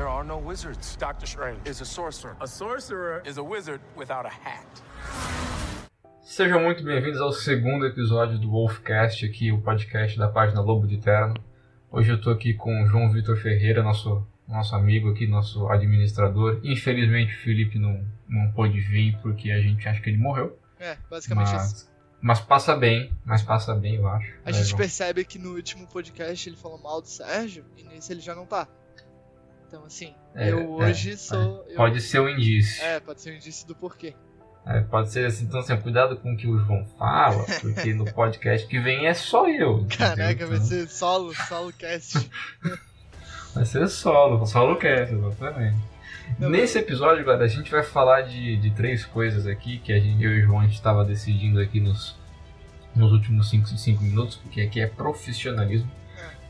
There are no wizards. Doctor Strange. Is a sorcerer. A sorcerer. Is a wizard without a hat. Sejam muito bem-vindos ao segundo episódio do Wolfcast, aqui o podcast da página Lobo de Terno. Hoje eu estou aqui com o João Vitor Ferreira, nosso, nosso amigo aqui, nosso administrador. Infelizmente o Felipe não, não pôde vir porque a gente acha que ele morreu. É, basicamente Mas- isso. Mas passa bem, mas passa bem, eu acho. A né, gente João? percebe que no último podcast ele falou mal do Sérgio e nesse ele já não tá. Então, assim, É, eu é, hoje sou. eu- Pode ser um indício. É, pode ser um indício do porquê. É, pode ser assim, então assim, cuidado com o que o João fala, porque no podcast que vem é só eu. Caraca, entendeu? vai Então, ser solo, solo cast. Vai ser solo, solo cast, exatamente. Não, Nesse episódio, galera, a gente vai falar de, de três coisas aqui que a gente, eu e o João a gente estava decidindo aqui nos, nos últimos 5 minutos, porque aqui é profissionalismo.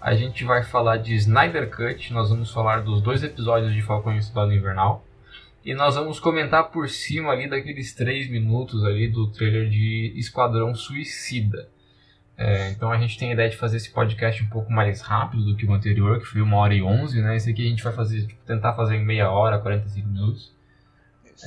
A gente vai falar de Snyder Cut, nós vamos falar dos dois episódios de Falcão e o Soldado Invernal. E nós vamos comentar por cima ali daqueles 3 minutos ali do trailer de Esquadrão Suicida. É, então a gente tem a ideia de fazer esse podcast um pouco mais rápido do que o anterior, que foi uma hora e 11, né? Esse aqui a gente vai fazer, tipo, tentar fazer em meia hora, 45 minutos, Isso.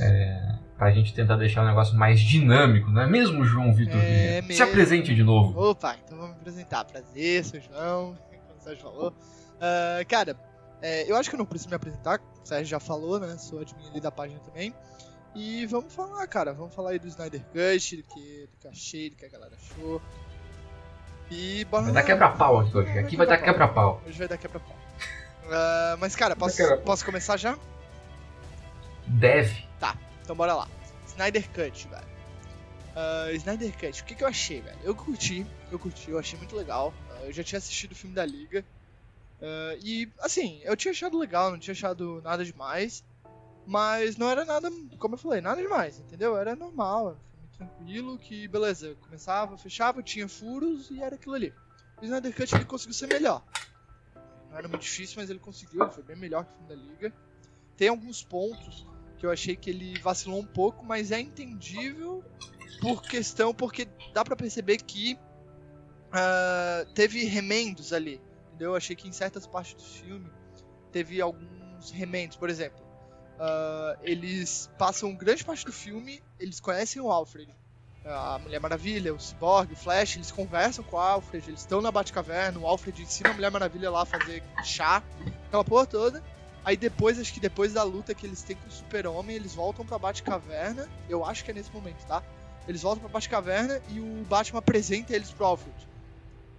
pra gente tentar deixar o negócio mais dinâmico, não é mesmo, João Vitor? É? Se apresente de novo. Opa, então vamos me apresentar. Prazer, sou o João, Sérgio falou. Ah, cara, é, eu acho que eu não preciso me apresentar, o Sérgio já falou, né? Sou admin ali da página também. E vamos falar, cara, vamos falar aí do Snyder Cut, do que, do que achei, do que a galera achou. E bora Vai dar quebra-pau aqui hoje. Aqui vai dar quebra-pau. Hoje vai dar quebra-pau. Ah, mas, cara, posso, posso começar já? Deve. Então bora lá. Snyder Cut, velho. Ah, Snyder Cut, o que, que eu achei, velho? Eu curti, eu curti, eu achei muito legal. Ah, eu já tinha assistido o filme da Liga. Ah, e, assim, eu tinha achado legal, não tinha achado nada demais. Mas não era nada, como eu falei, nada demais, entendeu? Era normal, era um tranquilo, que beleza, começava, fechava, tinha furos e era aquilo ali. O Snyder Cut ele conseguiu ser melhor. Não era muito difícil, mas ele conseguiu, ele foi bem melhor que o filme da Liga. Tem alguns pontos que eu achei que ele vacilou um pouco, mas é entendível por questão, porque dá pra perceber que ah, teve remendos ali, entendeu? Eu achei que em certas partes do filme teve alguns remendos, por exemplo, ah, eles passam grande parte do filme, eles conhecem o Alfred, a Mulher Maravilha, o Cyborg, o Flash, eles conversam com o Alfred, eles estão na Batcaverna, o Alfred ensina a Mulher Maravilha lá a fazer chá, aquela porra toda. Aí depois, acho que depois da luta que eles têm com o Super-Homem, eles voltam pra Batcaverna. Eu acho que é nesse momento, tá? Eles voltam pra Batcaverna e o Batman apresenta eles pro Alfred.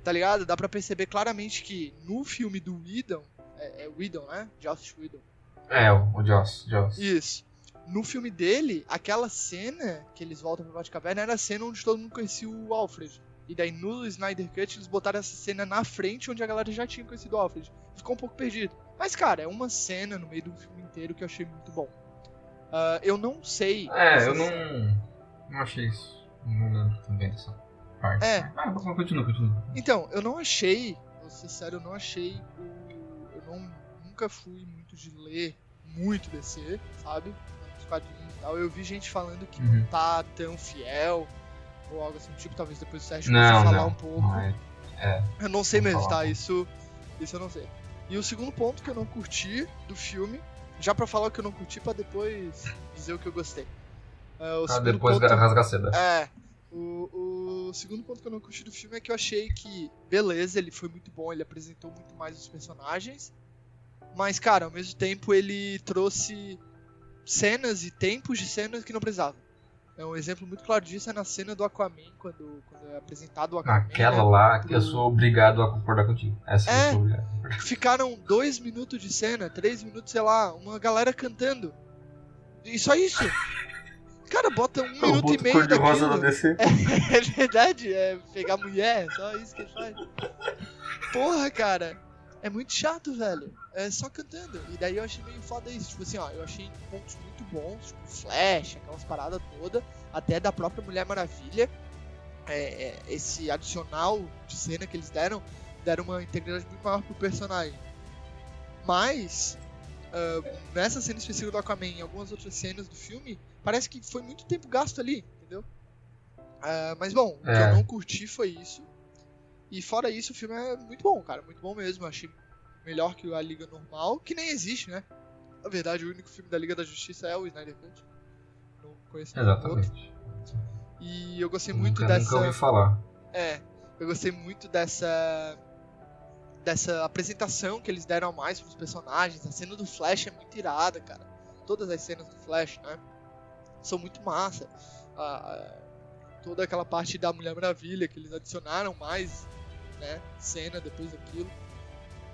Tá ligado? Dá pra perceber claramente que no filme do Whedon, é, é Whedon, né? Joss Whedon. É, o Joss. Joss. Isso. No filme dele, aquela cena que eles voltam pra Batcaverna era a cena onde todo mundo conhecia o Alfred. E daí no Snyder Cut eles botaram essa cena na frente onde a galera já tinha conhecido o Alfred. Ficou um pouco perdido. Mas, cara, é uma cena no meio do filme inteiro que eu achei muito bom. Ah, eu não sei. É, eu não. Não achei isso. Não lembro também dessa parte. É. Ah, continua, continua. Então, eu não achei, vou ser sério, eu não achei o. Eu não, nunca fui muito de ler muito DC, sabe? Os quadrinhos e tal. Eu vi gente falando que Uhum. não tá tão fiel, ou algo assim do tipo, talvez depois o Sérgio possa falar não. um pouco. Não, é- Eu não sei Vamos mesmo, falar tá? Isso, isso eu não sei. E o segundo ponto que eu não curti do filme, já pra falar o que eu não curti, pra depois dizer o que eu gostei. Ah, o Ah, depois ponto- rasga a seda. é. O, o segundo ponto que eu não curti do filme é que eu achei que, beleza, ele foi muito bom, ele apresentou muito mais os personagens. Mas, cara, ao mesmo tempo ele trouxe cenas e tempos de cenas que não precisava. É um exemplo muito claro disso é na cena do Aquaman, quando, quando é apresentado o Aquaman. Aquela né? lá que eu sou obrigado a concordar contigo. Essa É. eu sou obrigado. Ficaram dois minutos de cena, três minutos, sei lá, uma galera cantando. E só isso. Cara, bota um O minuto e meio cor-de-rosa daquilo. da DC. É verdade, é pegar mulher, só isso que ele faz. Porra, cara, é muito chato, velho. É só cantando. E daí eu achei meio foda isso. Tipo assim, ó, eu achei pontos muito bons, tipo Flash, aquelas paradas todas, até da própria Mulher Maravilha. É, é, esse adicional de cena que eles deram, deram uma integridade muito maior pro personagem. Mas, ah, nessa cena específica do Aquaman e algumas outras cenas do filme, parece que foi muito tempo gasto ali, entendeu? Ah, mas bom, o que É. eu não curti foi isso. E fora isso, o filme é muito bom, cara. Muito bom mesmo. Eu achei melhor que a Liga Normal, que nem existe, né? Na verdade, o único filme da Liga da Justiça é o Snyder Cut. Não conheço outro. Exatamente. E eu gostei muito nunca, dessa. nunca ouvi falar. É, eu gostei muito dessa dessa apresentação que eles deram a mais pros personagens. A cena do Flash é muito irada, cara. Todas as cenas do Flash, né? São muito massa. Toda aquela parte da Mulher Maravilha que eles adicionaram mais, né? Cena depois daquilo.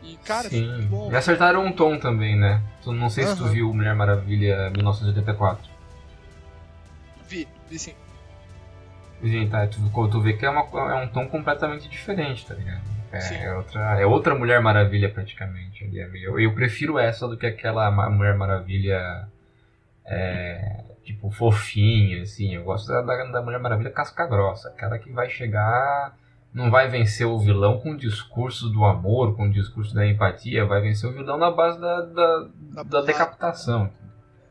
E, cara, foi muito Sim. bom. E acertaram um tom também, né? Tu- Não sei se tu viu Mulher Maravilha 1984. Vi, vi sim. Gente, tá, tu, tu vê que é, uma, é um tom completamente diferente, tá ligado? Sim. É, é outra, é outra Mulher Maravilha praticamente. ali, é eu prefiro essa do que aquela Mulher Maravilha é, tipo fofinha, assim. Eu gosto da, da, Mulher Maravilha casca grossa, aquela que vai chegar, não vai vencer o vilão com o discurso do amor, com o discurso da empatia, vai vencer o vilão na base da, da, Da da decapitação,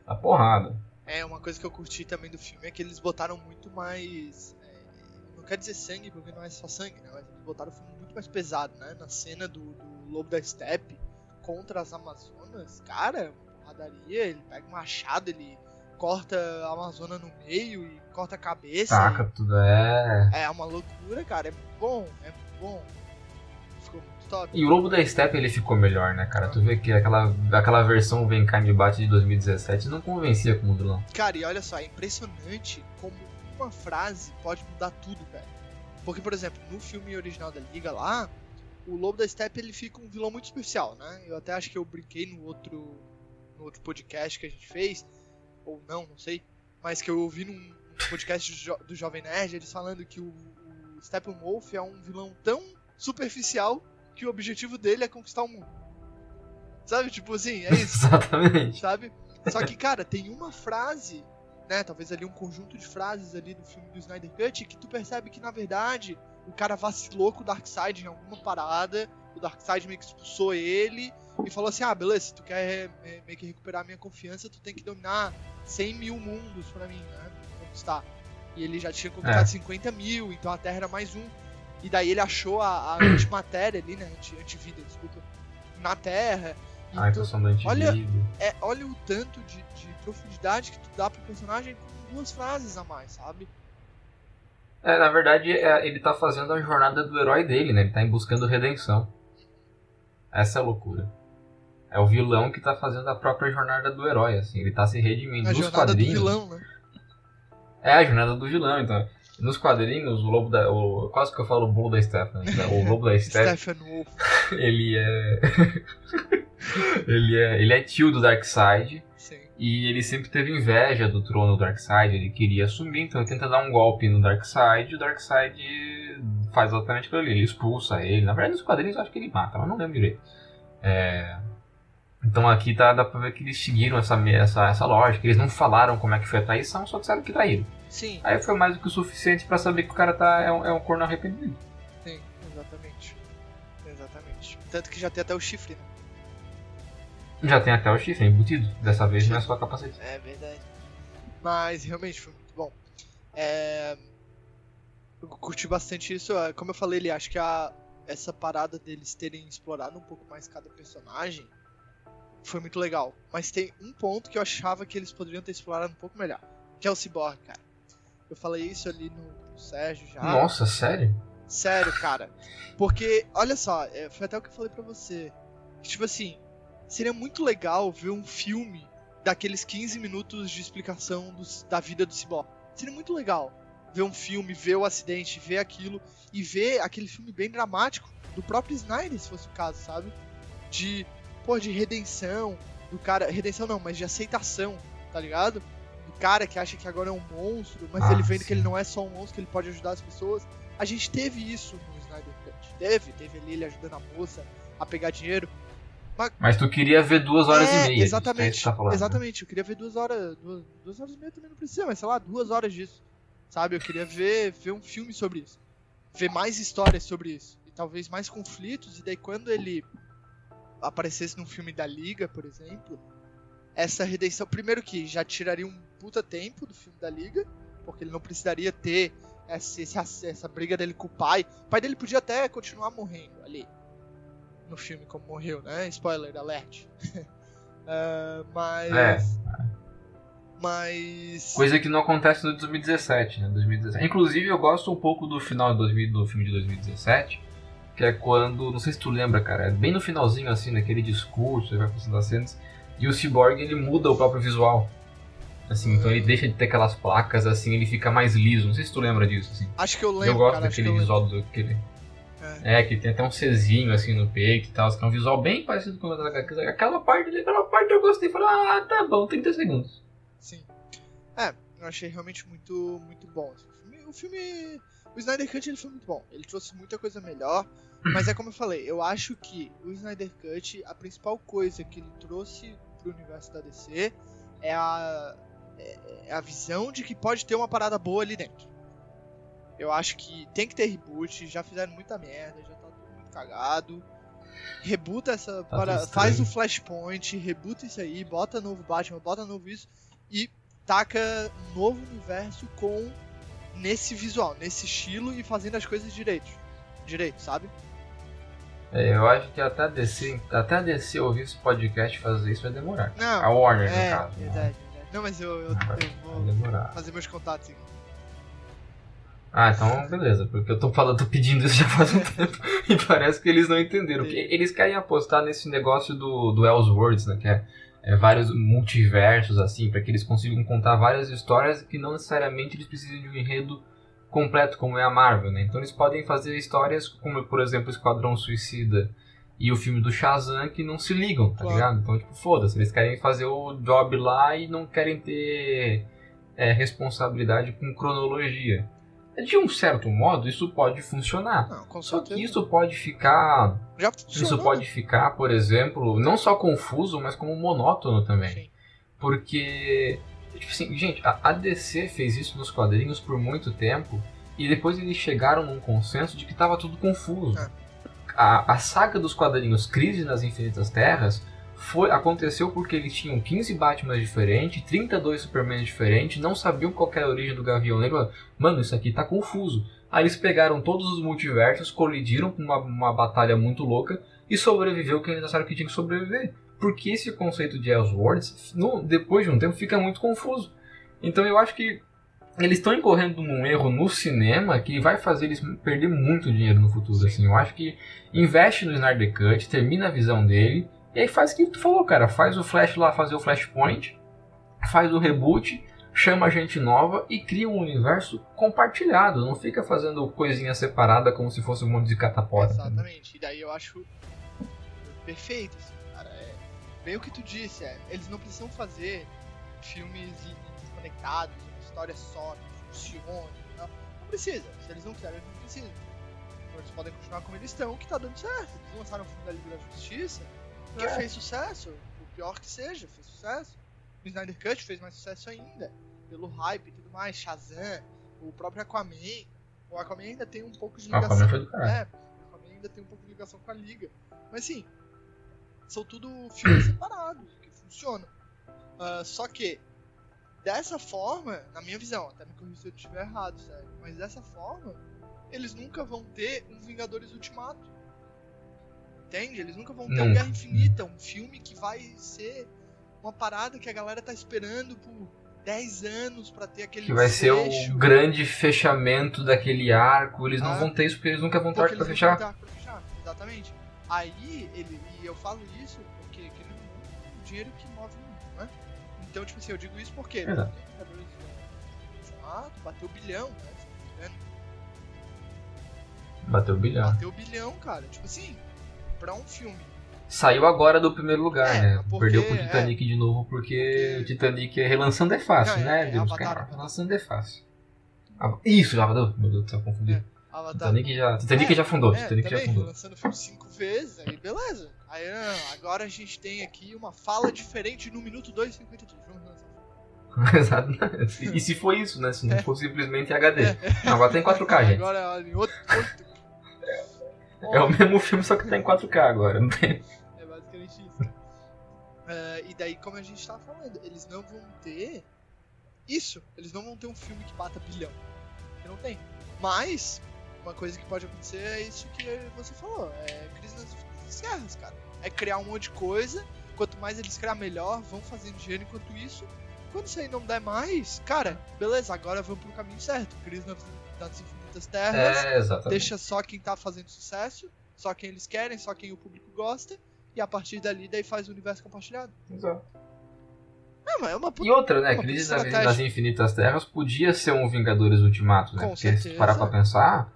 da porrada. É, uma coisa que eu curti também do filme é que eles botaram muito mais. é, não quer dizer sangue, porque não é só sangue, né? Mas eles botaram o filme muito mais pesado, né? Na cena do, do Lobo da Steppe contra as Amazonas, cara, porradaria, ele pega um machado, ele corta a Amazona no meio e corta a cabeça. Taca tudo, é. e- É uma loucura, cara. É muito bom, é muito bom. Ficou muito top. E o Lobo da Steppe ele ficou melhor, né, cara? Tu vê que aquela, aquela versão Vem Cá e Me Bate de 2017 não convencia como vilão. Cara, e olha só, é impressionante como uma frase pode mudar tudo, velho. Porque, por exemplo, no filme original da Liga lá, o Lobo da Steppe ele fica um vilão muito especial, né? Eu até acho que eu brinquei no outro, no outro podcast que a gente fez, ou não, não sei, mas que eu ouvi num podcast do, Jo- do Jovem Nerd, eles falando que o, o Steppenwolf é um vilão tão superficial que o objetivo dele é conquistar o mundo. Sabe? Tipo assim, é isso Exatamente. sabe? Só que, cara, tem uma frase, né? Talvez ali um conjunto de frases ali do filme do Snyder Cut que tu percebe que, na verdade, o cara vacilou com o Darkseid em alguma parada, o Darkseid meio que expulsou ele e falou assim, ah, beleza, se tu quer é, meio que recuperar a minha confiança, tu tem que dominar 100 mil mundos pra mim, né? Conquistar. E ele já tinha conquistado É. 50 mil, então a Terra era mais um. E daí ele achou a, a antimatéria ali, né? Anti, antivida, desculpa. Na Terra. E Ai, tu- tô sendo olha- antivida. é, olha o tanto de, de profundidade que tu dá pro personagem com duas frases a mais, sabe? É, na verdade, é, ele tá fazendo a jornada do herói dele, né? Ele tá buscando redenção. Essa é a loucura. É o vilão que tá fazendo a própria jornada do herói, assim. Ele tá se redimindo. A Nos jornada quadrinhos. do vilão, né? É a jornada do vilão, então. Nos quadrinhos, o lobo da. O, quase que eu falo o bolo da Stephanie. né? O lobo da Stephanie. Ele é. ele é. Ele é tio do Darkseid. Sim. E ele sempre teve inveja do trono do Darkseid, ele queria assumir, então ele tenta dar um golpe no Darkseid, e o Darkseid faz exatamente aquilo ali, ele expulsa ele. Na verdade, nos quadrinhos eu acho que ele mata, mas não lembro direito. É, Então aqui tá, dá pra ver que eles seguiram essa, essa, essa lógica, eles não falaram como é que foi a traição, só disseram que traíram. Sim, Aí foi mais do que o suficiente pra saber que o cara tá, é, um, é um corno arrependido. sim, exatamente. Exatamente. Tanto que já tem até o chifre, né? Já tem até o chifre embutido, dessa vez não é só capacete. É verdade. Mas realmente foi muito bom. É... Eu curti bastante isso. é, Como eu falei, ele acho que a... essa parada deles terem explorado um pouco mais cada personagem foi muito legal. Mas tem um ponto que eu achava que eles poderiam ter explorado um pouco melhor. Que é o Cyborg, cara. Eu falei isso ali no, no Sérgio já. Nossa, sério? Sério, cara. Porque, olha só, é, foi até o que eu falei pra você. Tipo assim, seria muito legal ver um filme daqueles 15 minutos de explicação dos- da vida do Cyborg. Seria muito legal ver um filme, ver o acidente, ver aquilo e ver aquele filme bem dramático do próprio Snyder, se fosse o caso, sabe? De, pô, de redenção, do cara, redenção não, mas de aceitação, tá ligado? Do cara que acha que agora é um monstro, mas Ah, ele vendo sim. que ele não é só um monstro, que ele pode ajudar as pessoas. A gente teve isso no Snyder Cut. Teve, teve ali ele ajudando a moça a pegar dinheiro. Mas tu queria ver duas horas É, e meia. Exatamente, isso que tá falando, né? exatamente. Eu queria ver duas horas. Duas, duas horas e meia também não precisa, mas sei lá, duas horas disso. Sabe? Eu queria ver, ver um filme sobre isso. Ver mais histórias sobre isso. E talvez mais conflitos. E daí quando ele aparecesse num filme da Liga, por exemplo, essa redenção. Primeiro que já tiraria um puta tempo do filme da Liga. Porque ele não precisaria ter essa, essa, essa briga dele com o pai. O pai dele podia até continuar morrendo ali. No filme, como morreu, né? Spoiler alert. Ah, mas. É. Mas. Coisa que não acontece no 2017, né? 2017. Inclusive, eu gosto um pouco do final de 2000 do filme de 2017, que é quando, não sei se tu lembra, cara, é bem no finalzinho, assim, naquele discurso, ele vai passando as cenas, e o Cyborg, ele muda o próprio visual. Assim, então ele deixa de ter aquelas placas, assim, ele fica mais liso. Não sei se tu lembra disso, assim. Acho que eu lembro. eu gosto cara, daquele eu visual do aquele. É. que tem até um Czinho assim no peito e tal, que é um visual bem parecido com o. Aquela parte ali, aquela parte eu gostei. Falei, ah, tá bom, 30 segundos. Sim. É, eu achei realmente muito, muito bom. assim. O filme, o filme. O Snyder Cut ele foi muito bom. Ele trouxe muita coisa melhor. Mas é como eu falei, eu acho que o Snyder Cut, a principal coisa que ele trouxe pro universo da DC é a, é é a visão de que pode ter uma parada boa ali dentro. Eu acho que tem que ter reboot, já fizeram muita merda, já tá tudo muito cagado. Rebuta essa. Tá para, faz o estranho. Flashpoint, rebuta isso aí, bota novo Batman, bota novo isso e taca um novo universo com nesse visual, nesse estilo e fazendo as coisas direito. Direito, sabe? É, eu acho que até DC, até DC ouvir esse podcast fazer isso vai demorar. Não. A Warner, é, no caso. verdade, verdade. Não, mas eu, eu, Vai, eu vou demorar. fazer meus contatos aqui. Ah, então beleza, porque eu tô falando, tô pedindo isso já faz um tempo e parece que eles não entenderam. Porque eles querem apostar nesse negócio do, do Elseworlds, né? Que é, é vários multiversos, assim, para que eles consigam contar várias histórias que não necessariamente eles precisem de um enredo completo, como é a Marvel, né? Então eles podem fazer histórias como, por exemplo, Esquadrão Suicida e o filme do Shazam que não se ligam, tá Claro. ligado? Então, tipo, foda-se, eles querem fazer o job lá e não querem ter é, responsabilidade com cronologia. De um certo modo, isso pode funcionar. Não, Só que isso pode ficar. já Isso pode ficar, por exemplo, não só confuso, mas como monótono também. Sim. Porque, tipo assim, gente, a DC fez isso nos quadrinhos por muito tempo e depois eles chegaram num consenso de que estava tudo confuso. É. A, a saga dos quadrinhos Crise nas Infinitas Terras foi, aconteceu porque eles tinham 15 Batman diferentes, 32 Superman diferentes, não sabiam qual era a origem do Gavião Negro. Mano, isso aqui tá confuso. Aí eles pegaram todos os multiversos, colidiram com uma, uma batalha muito louca e sobreviveu quem eles acharam que tinha que sobreviver. Porque esse conceito de Elseworlds, no, depois de um tempo, fica muito confuso. Então eu acho que eles estão incorrendo num erro no cinema que vai fazer eles perder muito dinheiro no futuro. Assim. Eu acho que investe no Snyder Cut, termina a visão dele, e aí faz o que tu falou, cara. Faz o Flash lá fazer o Flashpoint, faz o reboot, chama gente nova e cria um universo compartilhado. Não fica fazendo coisinha separada como se fosse um monte de catapora. Exatamente. E daí eu acho perfeito, assim, bem o que tu disse, é. Eles não precisam fazer filmes desconectados, uma história só, que funcione. Não, não precisa. Se eles não quiserem, eles não precisam. Então eles podem continuar como eles estão, que tá dando certo. Eles lançaram o filme da Liga da Justiça, que É. fez sucesso. O pior que seja, fez sucesso. O Snyder Cut fez mais sucesso ainda. Pelo hype e tudo mais. Shazam, o próprio Aquaman. O Aquaman ainda tem um pouco de ligação. Aquaman foi do caralho. É, o Aquaman ainda tem um pouco de ligação com a Liga. Mas assim, são tudo filmes separados, que funcionam. Ah, só que, dessa forma, na minha visão, até me corrija se eu estiver errado, sério, mas dessa forma, eles nunca vão ter um Vingadores Ultimato. Entende? Eles nunca vão ter um Nunca. Guerra Infinita, um filme que vai ser uma parada que a galera tá esperando por 10 anos pra ter aquele Que vai ser fecho. o grande fechamento daquele arco. Eles não Ah. vão ter isso porque eles nunca vão ter arco pra fechar. têm arco pra fechar. Exatamente. Aí, ele, e eu falo isso porque, querendo é o dinheiro que move o mundo, né? Então, tipo assim, eu digo isso porque é, bateu bilhão, né? Bateu o bilhão. Bateu bilhão, cara. Tipo assim, pra um filme. Saiu agora do primeiro lugar, É, né? porque- Perdeu pro Titanic de novo porque o Titanic é relançando é fácil, Não, né? é, Deus, Avatar, cara, Avatar. relançando é fácil. Ah, Isso, Avatar. Meu Deus do céu, confundi. É, Avatar. Titanic já, Titanic É, já fundou, É, Titanic já também, fundou. lançando filme cinco vezes, aí beleza. Aí não, agora a gente tem aqui uma fala diferente no minuto 2 e 53. Vamos lançar. Exato. E se foi isso, né? Se não É. for simplesmente HD. É. Não, agora tem 4K, gente. Agora, em outro. outro... É o mesmo filme, só que tá em 4K agora. Não tem... É basicamente isso. É, e daí, como a gente tava falando, eles não vão ter isso. Eles não vão ter um filme que bata bilhão. Porque não tem. Mas, uma coisa que pode acontecer é isso que você falou. É crise nas infinitas guerras, cara. É criar um monte de coisa, quanto mais eles criar melhor, vão fazendo dinheiro enquanto isso. Quando isso aí não der mais, cara, beleza, agora vamos pro caminho certo. Crise nas, Infinitas Terras, É, deixa só quem tá fazendo sucesso, só quem eles querem, só quem o público gosta, e a partir dali daí faz o universo compartilhado. Exato. Mas é uma puta E outra, né? Uma Crise nas, Infinitas Terras podia ser um Vingadores Ultimato, né? Com Porque se certeza. parar pra pensar,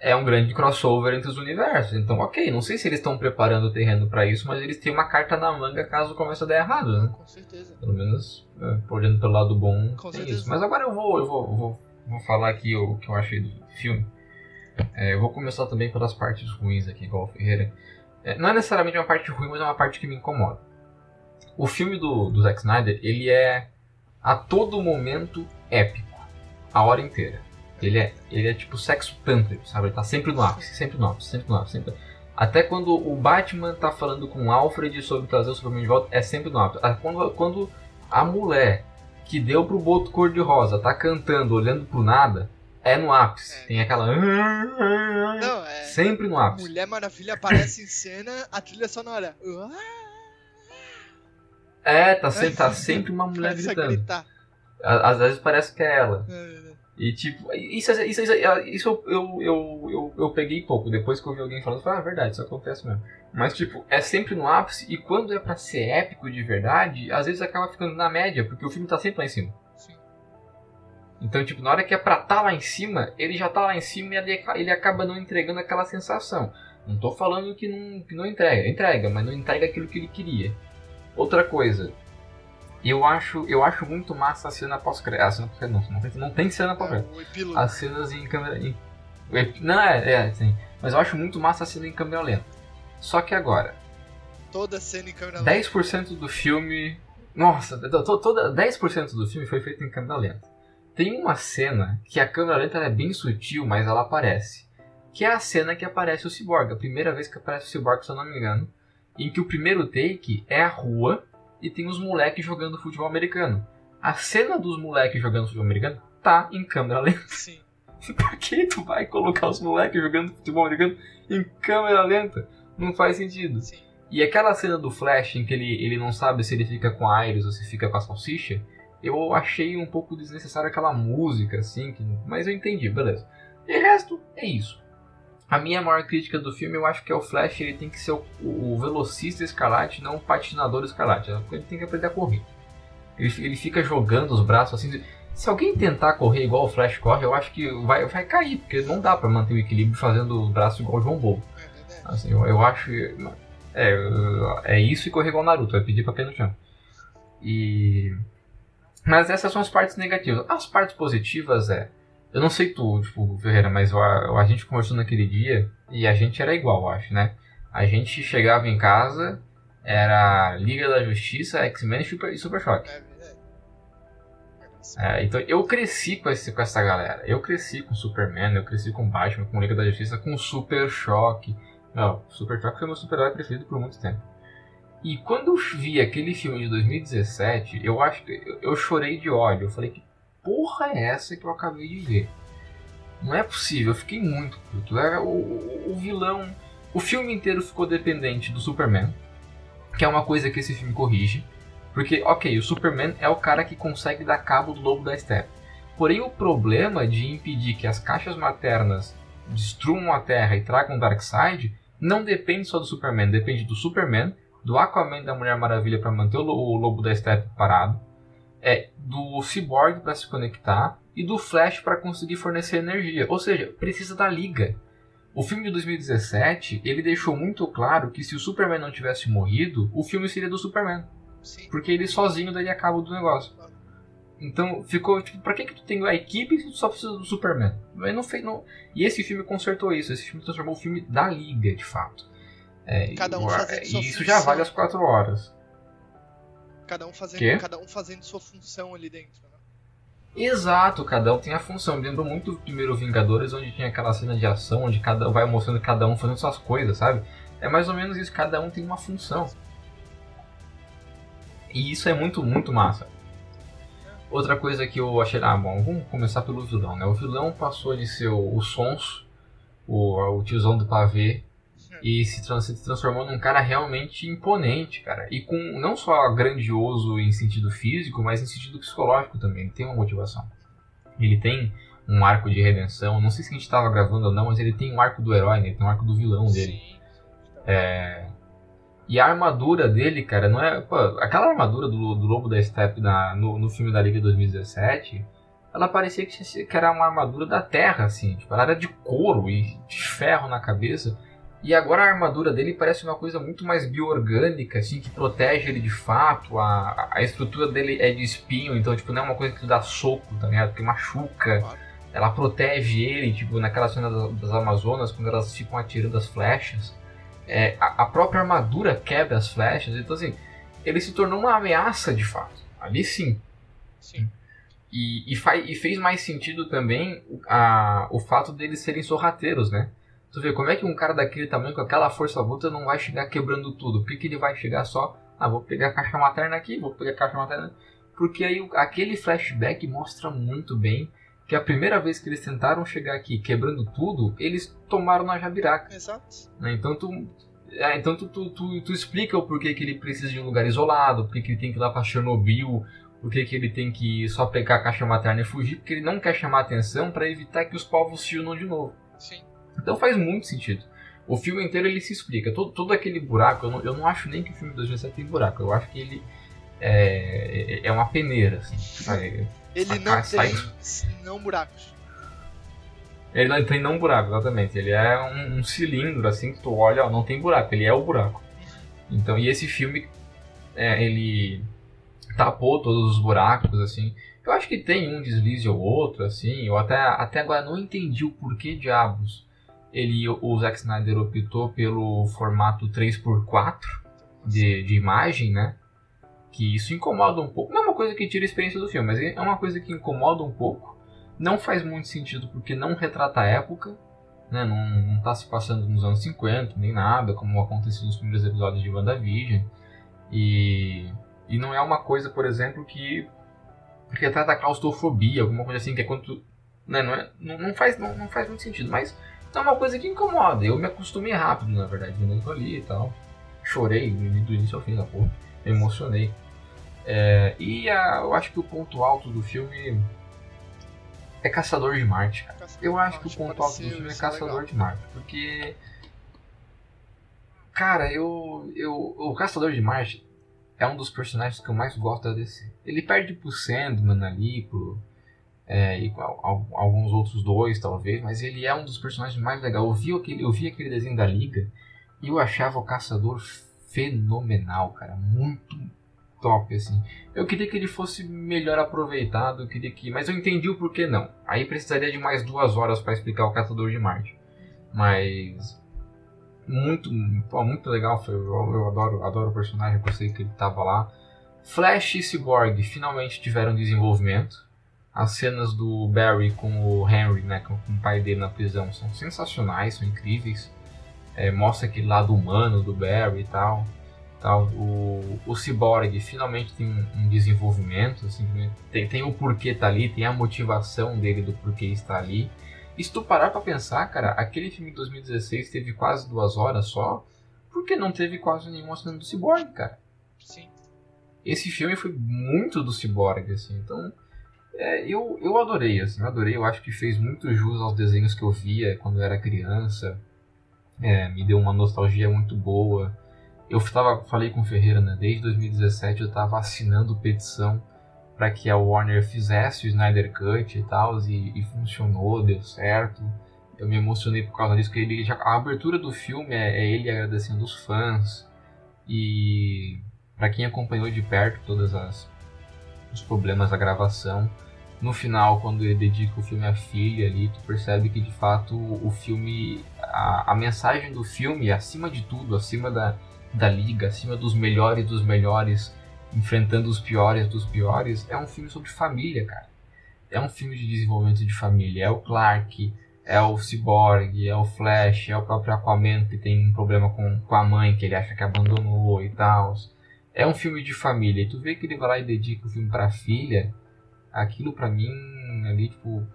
é um grande crossover entre os universos. Então, ok, não sei se eles estão preparando o terreno pra isso, mas eles têm uma carta na manga caso comece a dar errado, né? Com certeza. Pelo menos, é, olhando pelo lado bom, Com certeza. isso. Mas agora eu vou, eu vou, vou, vou falar aqui o que eu achei do filme. É, eu vou começar também pelas partes ruins aqui, igual o Ferreira. É, não é necessariamente uma parte ruim, mas é uma parte que me incomoda. O filme do, do Zack Snyder, ele é a todo momento épico. A hora inteira. Ele é, ele é tipo sexo tântrico, sabe? Ele tá sempre no ápice, sempre no ápice, sempre no ápice. Sempre... Até quando o Batman tá falando com o Alfred sobre trazer o Superman de volta, é sempre no ápice. Ah, Quando, quando a mulher que deu pro Boto Cor-de-Rosa tá cantando, olhando pro nada, é no ápice. É. Tem aquela. Não, é. Sempre no ápice. Mulher Maravilha aparece em cena, a trilha sonora. É, tá sempre, tá sempre uma mulher gritando. Á- Às vezes parece que é ela. É, E tipo, isso, isso, isso, isso eu, eu, eu, eu, eu peguei pouco. Depois que eu vi alguém falando, eu falei, ah, verdade, isso acontece mesmo. Mas tipo, é sempre no ápice e quando é pra ser épico de verdade, às vezes acaba ficando na média, porque o filme tá sempre lá em cima. Sim. Então, tipo, na hora que é pra tá lá em cima, ele já tá lá em cima e ele, ele acaba não entregando aquela sensação. Não tô falando que não, que não entrega, entrega, mas não entrega aquilo que ele queria. Outra coisa, eu acho, eu acho muito massa a cena pós-crédito. A cena pós-crédito não, não tem, não tem cena pós-crédito. É. As cenas em câmera. Em... Não, é, é, sim. Mas eu acho muito massa a cena em câmera lenta. Só que agora, Toda cena em câmera lenta. 10% do filme. Nossa, to- to- toda 10% do filme foi feito em câmera lenta. Tem uma cena que a câmera lenta é bem sutil, mas ela aparece. Que é a cena que aparece o Cyborg, a primeira vez que aparece o Cyborg, se eu não me engano. Em que o primeiro take é a rua e tem os moleques jogando futebol americano. A cena dos moleques jogando futebol americano tá em câmera lenta. Sim. Por que tu vai colocar os moleques jogando futebol americano em câmera lenta? Não faz sentido. Sim. E aquela cena do Flash em que ele, ele não sabe se ele fica com a Iris ou se fica com a salsicha, eu achei um pouco desnecessário aquela música, assim, que- mas eu entendi, beleza. De resto, é isso. A minha maior crítica do filme, eu acho que é o Flash, ele tem que ser o, o velocista escarlate, não o patinador escarlate. Ele tem que aprender a correr. Ele, ele fica jogando os braços assim. Se alguém tentar correr igual o Flash corre, eu acho que vai, vai cair, porque não dá pra manter o equilíbrio fazendo o braço igual o João Bobo. É. Assim, eu, eu acho. É, é isso e correr igual o Naruto, vai pedir pra cair no chão. E. Mas essas são as partes negativas. As partes positivas é. Eu não sei tu, tipo, Ferreira, mas a, a gente conversou naquele dia e a gente era igual, eu acho, né? A gente chegava em casa, era Liga da Justiça, X-Men e Super, Super Choque. É verdade. É, então eu cresci com, esse, com essa galera. Eu cresci com Superman, eu cresci com Batman, com Liga da Justiça, com Super Choque. Não, Super Choque foi meu super-herói preferido por muito tempo. E quando eu vi aquele filme de 2017, eu acho que eu, eu chorei de ódio. Eu falei que porra é essa que eu acabei de ver? Não é possível, eu fiquei muito puto. Era o, o, vilão. O filme inteiro ficou dependente do Superman, que é uma coisa que esse filme corrige. Porque, ok, o Superman é o cara que consegue dar cabo do lobo da steppe. Porém, o problema de impedir que as caixas maternas destruam a Terra e tragam Darkseid não depende só do Superman, depende do Superman, do Aquaman da Mulher Maravilha para manter o lobo da steppe parado, é do Cyborg para se conectar e do Flash para conseguir fornecer energia. Ou seja, precisa da liga. O filme de 2017 ele deixou muito claro que se o Superman não tivesse morrido, o filme seria do Superman. Sim. Porque ele sozinho daria cabo do negócio. Então ficou tipo, pra que, que tu tem a equipe se tu só precisa do Superman? Mas não fez, não. E esse filme consertou isso. Esse filme transformou o filme da Liga, de fato. É, Cada um e- fazendo e sua isso já vale as quatro horas. Cada um fazendo, Quê? cada um fazendo sua função ali dentro. Né? Exato, cada um tem a função. Me lembrou muito do primeiro Vingadores, onde tinha aquela cena de ação, onde cada vai mostrando cada um fazendo suas coisas, sabe? É mais ou menos isso, cada um tem uma função. E isso é muito, muito massa. Outra coisa que eu achei. Ah, bom, vamos começar pelo vilão, né? O vilão passou de ser o, o Sons, o, o tiozão do pavê, e se, trans se transformou num cara realmente imponente, cara. E com não só grandioso em sentido físico, mas em sentido psicológico também. Ele tem uma motivação. Ele tem um arco de redenção. Não sei se a gente estava gravando ou não, mas ele tem um arco do herói, né? ele tem um arco do vilão dele. É... E a armadura dele, cara, não é. Pô, aquela armadura do, do Lobo da Steppe na, no, no filme da Liga 2017, ela parecia que, que era uma armadura da Terra, assim. Tipo, ela era de couro e de ferro na cabeça. E agora a armadura dele parece uma coisa muito mais bioorgânica, assim, que protege ele de fato. A, a estrutura dele é de espinho, então, tipo, não é uma coisa que dá soco, tá ligado? Que machuca. Claro. Ela protege ele, tipo, naquela cena das, das Amazonas, quando elas ficam atirando as flechas. É, a, a própria armadura quebra as flechas, então, assim, ele se tornou uma ameaça de fato. Ali sim. Sim. E, e, fa- e fez mais sentido também a, o fato deles serem sorrateiros, né? Tu vê, como é que um cara daquele tamanho, com aquela força bruta, não vai chegar quebrando tudo? Por que, que ele vai chegar só, ah, vou pegar a caixa materna aqui, vou pegar a caixa materna... Porque aí aquele flashback mostra muito bem que a primeira vez que eles tentaram chegar aqui quebrando tudo, eles tomaram na jabiraca. Exato. Né? Então tu, é, então tu, tu, tu, tu explica o porquê que ele precisa de um lugar isolado, porquê que ele tem que ir lá pra Chernobyl, porquê que ele tem que só pegar a caixa materna e fugir, porque ele não quer chamar atenção para evitar que os povos se unam de novo. Sim. Então faz muito sentido. O filme inteiro ele se explica. Todo, todo aquele buraco, eu não, eu não acho nem que o filme de 2007 tem buraco, eu acho que ele é, é uma peneira. Assim, sabe? Ele não sai- tem não buracos. Ele não tem não buraco, exatamente. Ele é um, um cilindro, assim, que tu olha, ó, não tem buraco, ele é o buraco. Então, e esse filme, é, ele tapou todos os buracos, assim. Eu acho que tem um deslize ou outro, assim. Eu até, até agora não entendi o porquê diabos ele, o Zack Snyder optou pelo formato 3x4 de, de imagem, né? Que isso incomoda um pouco. Não é uma coisa que tira a experiência do filme, mas é uma coisa que incomoda um pouco. Não faz muito sentido porque não retrata a época, né? Não, não tá se passando nos anos 50, nem nada, como aconteceu nos primeiros episódios de WandaVision. E, e não é uma coisa, por exemplo, que retrata a claustrofobia, alguma coisa assim, que é quando tu, né, não, é, não, não faz, não, não faz muito sentido, mas é uma coisa que incomoda. Eu me acostumei rápido, na verdade, vendo aquilo ali e tal. Chorei do início ao fim da porra, me emocionei. É, e a- eu acho que o ponto alto do filme é Caçador de Marte, cara. Eu acho que o ponto alto do filme é Caçador de Marte, porque. Cara, eu, eu. O Caçador de Marte é um dos personagens que eu mais gosto da DC. Ele perde pro Sandman ali, pro. É, e al- al- alguns outros dois, talvez, mas ele é um dos personagens mais legais. Eu vi aquele, eu vi aquele desenho da Liga e eu achava o Caçador fenomenal, cara. Muito top, assim. Eu queria que ele fosse melhor aproveitado, eu queria que. Mas eu entendi o porquê não. Aí precisaria de mais duas horas para explicar o Caçador de Marte. Mas. Muito, pô, muito legal. Eu, eu adoro, adoro o personagem, gostei que ele tava lá. Flash e Cyborg finalmente tiveram desenvolvimento. As cenas do Barry com o Henry, né, com, com o pai dele na prisão, são sensacionais, são incríveis. É, mostra aquele lado humano do Barry e tal. tal. O, o Cyborg finalmente tem um, um desenvolvimento, assim, né, tem, tem o porquê tá ali, tem a motivação dele do porquê está ali. E se tu parar pra pensar, cara, aquele filme de 2016 teve quase duas horas só, porque não teve quase nenhuma cena do Cyborg, cara Sim. esse filme foi muito do Cyborg, assim, então é, eu, eu adorei, assim, eu adorei, eu acho que fez muito jus aos desenhos que eu via quando eu era criança, É, me deu uma nostalgia muito boa. Eu tava, falei com o Ferreira, né, desde 2017 eu tava assinando petição para que a Warner fizesse o Snyder Cut e tal, e, e funcionou, deu certo. Eu me emocionei por causa disso, que ele já, a abertura do filme é, é ele agradecendo os fãs e para quem acompanhou de perto todas as os problemas da gravação, no final quando ele dedica o filme à filha ali, tu percebe que de fato o filme a, a mensagem do filme, acima de tudo, acima da, da liga, acima dos melhores dos melhores, enfrentando os piores dos piores, é um filme sobre família, cara. É um filme de desenvolvimento de família. É o Clark, é o Cyborg, é o Flash, é o próprio Aquaman que tem um problema com, com a mãe que ele acha que abandonou e tal. É um filme de família. E tu vê que ele vai lá e dedica o filme pra filha. Aquilo pra mim ali, tipo,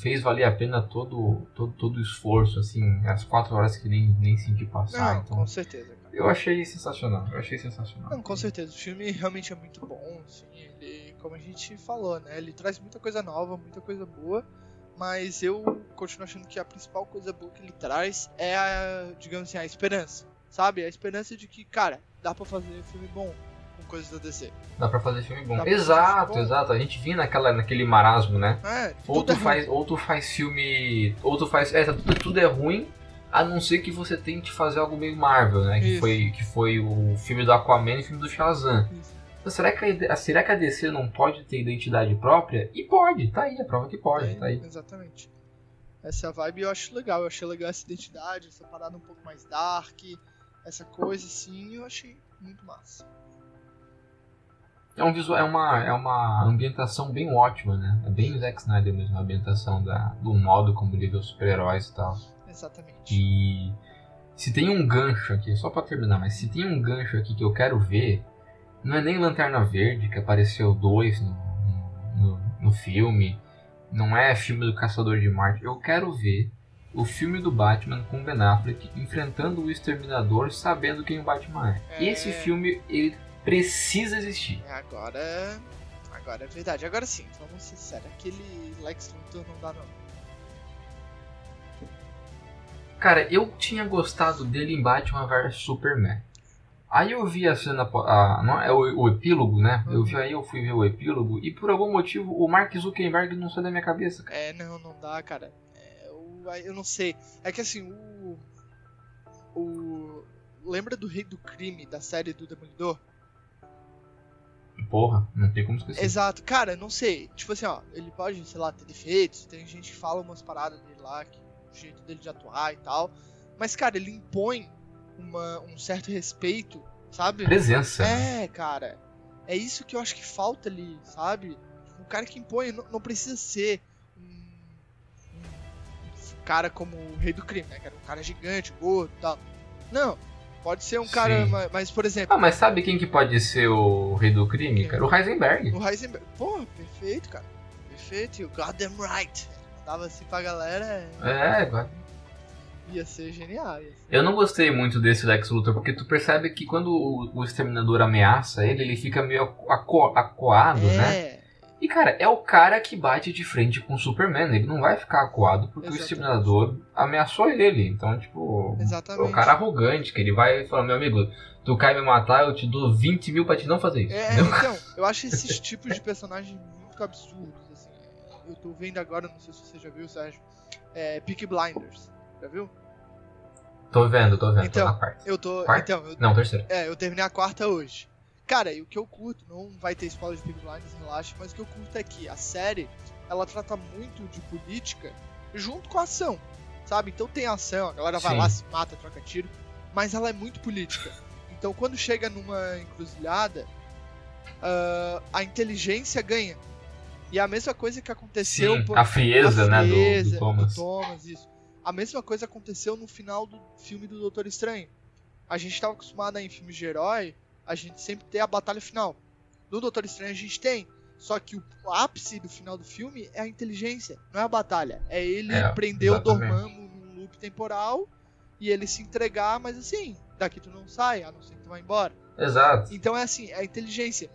fez valer a pena todo, todo, todo o esforço, assim, as quatro horas que nem, nem senti passar. Não, então, com certeza, cara. eu achei sensacional, eu achei sensacional. Não, com certeza. O filme realmente é muito bom, assim, ele, como a gente falou, né? Ele traz muita coisa nova, muita coisa boa, mas eu continuo achando que a principal coisa boa que ele traz é a, digamos assim, a esperança, sabe? A esperança de que, cara, dá pra fazer filme bom com coisas da DC. Dá pra fazer filme bom. Dá Exato, filme bom. exato. A gente vinha naquela, naquele marasmo, né? É, Ou tu, é ruim. faz, ou tu faz filme. Ou tu faz. É, tudo, tudo é ruim, a não ser que você tente fazer algo meio Marvel, né? Que foi, que foi o filme do Aquaman e o filme do Shazam. Isso. Então, será, que a, será que a DC não pode ter identidade própria? E pode, tá aí, a prova que pode, É, tá aí. Exatamente. Essa vibe eu acho legal. Eu achei legal essa identidade, essa parada um pouco mais dark, essa coisa assim, eu achei muito massa. É, um visual, é, uma, é uma ambientação bem ótima, né? É bem Zack Snyder mesmo, a ambientação da, do modo como ele vê os super-heróis e tal. Exatamente. E se tem um gancho aqui, só pra terminar, mas se tem um gancho aqui que eu quero ver, não é nem Lanterna Verde, que apareceu dois no, no, no filme, não é filme do Caçador de Marte, eu quero ver o filme do Batman com Ben Affleck enfrentando o Exterminador sabendo quem o Batman é. É. Esse filme, ele precisa existir. É, Agora. Agora é verdade. Agora sim, vamos ser sérios. Aquele Lex Luthor não dá não. Cara, eu tinha gostado dele em Batman vs Superman. Aí eu vi a cena, a, não é o, o epílogo, né? Eu vi aí, eu fui ver o epílogo e por algum motivo o Mark Zuckerberg não sai da minha cabeça. cara. É, não, não dá, cara. Eu, não sei. É que assim, o. O. Lembra do Rei do Crime da série do Demolidor? Porra, não tem como esquecer. Exato, cara, não sei. Tipo assim, ó, ele pode, sei lá, ter defeitos, tem gente que fala umas paradas dele lá, que o jeito dele de atuar e tal. Mas, cara, ele impõe uma, um certo respeito, sabe? Presença. né? É, cara. É isso que eu acho que falta ali, sabe? Um cara que impõe, não, não precisa ser cara como o Rei do Crime, né? Que era um cara gigante, gordo e tal. Não. Pode ser um cara, Sim. mas, mas, por exemplo, Ah, mas sabe quem que pode ser o rei do crime, cara? O Heisenberg. o Heisenberg. Porra, perfeito, cara. Perfeito. E o Goddamn Right. Mandava assim pra galera, É, agora- ia ser genial. Ia ser... eu não gostei muito desse Lex Luthor, porque tu percebe que quando o, o Exterminador ameaça ele, ele fica meio aco- acuado, né? É, E cara, é o cara que bate de frente com o Superman. Ele não vai ficar acuado porque o Exatamente. Exterminador ameaçou ele. Então, tipo, é exatamente. o cara arrogante, que ele vai falar, meu amigo, tu cai me matar, eu te dou 20 mil pra te não fazer isso. É, entendeu? então, eu acho esses tipos de personagens muito absurdos, assim. Eu tô vendo agora, não sei se você já viu, Sérgio, é Peaky Blinders. Já viu? Tô vendo, tô vendo, Então, tô na quarta. Eu tô. Quarta? Então, eu, Não, terceira. é, eu terminei a quarta hoje. Cara, e o que eu curto, não vai ter spoiler de Peaky Blinders, relaxa, mas o que eu curto é que a série, ela trata muito de política junto com a ação, sabe? Então tem ação, a galera vai Sim. lá, se mata, troca tiro, mas ela é muito política. Então quando chega numa encruzilhada, ah, a inteligência ganha. E é a mesma coisa que aconteceu... Sim, por- a frieza, né, do- frieza do, Thomas. Thomas, isso. A mesma coisa aconteceu no final do filme do Doutor Estranho. A gente estava acostumado a, em filmes de herói, a gente sempre ter a batalha final. No Doutor Estranho a gente tem. Só que o ápice do final do filme é a inteligência, não é a batalha. É ele É, prender o exatamente. Dormammu num loop temporal e ele se entregar, mas assim, daqui tu não sai, a não ser que tu vá embora. Exato. Então é assim, é a inteligência.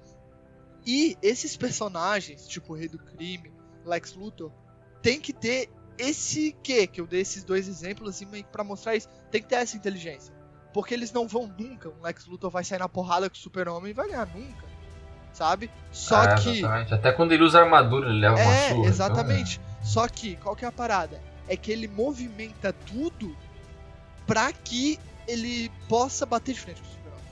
E esses personagens, tipo o Rei do Crime, Lex Luthor, tem que ter esse quê? Que eu dei esses dois exemplos assim que pra mostrar isso. Tem que ter essa inteligência. Porque eles não vão nunca. Um Lex Luthor vai sair na porrada com o Super-Homem e vai ganhar nunca. Sabe? Só É, que. exatamente. Até quando ele usa armadura, ele leva uma É, surra. exatamente. Só que, qual que é a parada? É que ele movimenta tudo pra que ele possa bater de frente com o Super-Homem.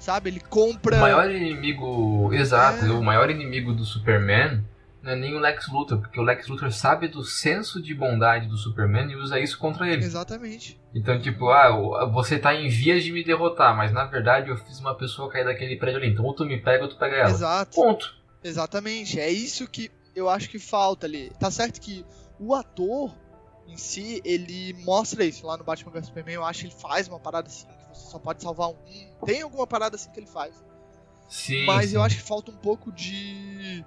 Sabe? Ele compra. Então, o maior inimigo. Exato, É. o maior inimigo do Superman não é nem o Lex Luthor, porque o Lex Luthor sabe do senso de bondade do Superman e usa isso contra ele. Exatamente. Então, tipo, ah, você tá em vias de me derrotar, mas na verdade eu fiz uma pessoa cair daquele prédio ali. Então, ou tu me pega ou tu pega ela. Exato. Ponto. Exatamente. É isso que eu acho que falta ali. Tá certo que o ator em si, ele mostra isso lá no Batman vs Superman. Eu acho que ele faz uma parada assim, que você só pode salvar um. Tem alguma parada assim que ele faz. Sim. Mas sim. eu acho que falta um pouco de.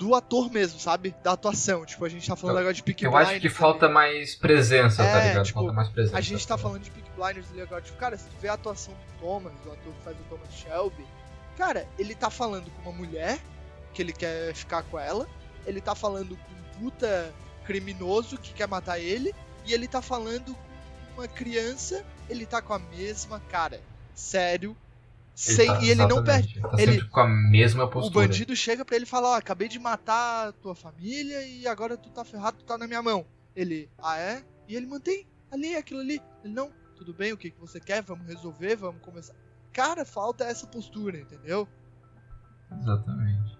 Do ator mesmo, sabe? Da atuação. Tipo, a gente tá falando Eu- agora de Peaky Eu Blinders. acho que também. falta mais presença, tá É, ligado? tipo, falta mais presença. A gente tá falando de Peaky Blinders ali agora. Tipo, cara, se tu vê a atuação do Thomas, do ator que faz o Thomas Shelby, cara, ele tá falando com uma mulher que ele quer ficar com ela, ele tá falando com um puta criminoso que quer matar ele, e ele tá falando com uma criança, ele tá com a mesma cara. Sério. Sem, tá- e ele não perde. Ele tá ele- com a mesma O postura. bandido chega pra ele e fala, ó, acabei de matar tua família e agora tu tá ferrado, tu tá na minha mão. Ele, ah é? E ele mantém ali, aquilo ali. Ele, não, tudo bem, o que, que você quer? Vamos resolver, vamos começar. Cara, falta essa postura, entendeu? Exatamente.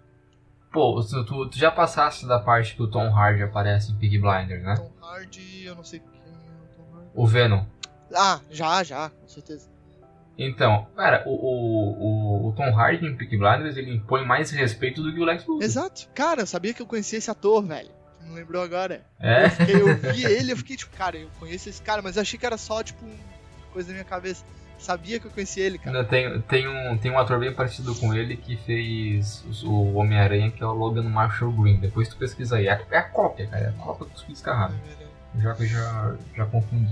Pô, tu, tu- tu já passaste da parte que o Tom Hardy aparece em Pig Blinders, né? Tom Hardy, eu não sei quem é o Tom Hardy. O Venom. Ah, já, já, com certeza. Então, cara, o, o, o, o Tom Hardy em Peaky Blinders, ele impõe mais respeito do que o Lex Luthor. Exato. Cara, eu sabia que eu conhecia esse ator, velho. Não lembrou agora? É? Eu, fiquei- eu vi ele, eu fiquei tipo, cara, eu conheço esse cara, mas eu achei que era só, tipo, coisa na minha cabeça. Sabia que eu conhecia ele, cara. Tem, tem, um, tem um ator bem parecido com ele que fez o Homem-Aranha, que é o Logan Marshall Green. Depois tu pesquisa aí. É a, é a cópia, cara. É a cópia com os filhos escarrados. Já já, já confundi.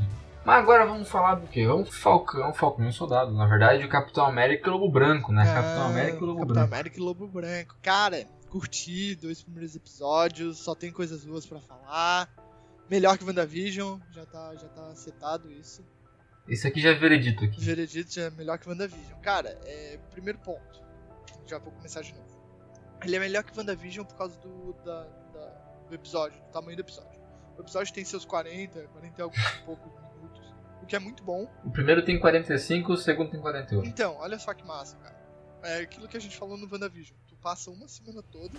Mas agora vamos falar do quê? Vamos Falcão, Falcão Soldado. Na verdade, o Capitão América e o Lobo Branco, né? Capitão América e Lobo Capitão Branco. América e Lobo Branco. Cara, curti dois primeiros episódios, só tem coisas boas pra falar. Melhor que WandaVision, já tá, já tá setado isso. Esse aqui já é veredito aqui. Veredito já é melhor que WandaVision. Cara, é, primeiro ponto. Já vou começar de novo. Ele é melhor que WandaVision por causa do, da, da- do episódio, do tamanho do episódio. O episódio tem seus 40, 40 e alguns e poucos minutos, o que é muito bom. O primeiro tem 45, o segundo tem 48. Então, olha só que massa, cara. É aquilo que a gente falou no WandaVision. Tu passa uma semana toda.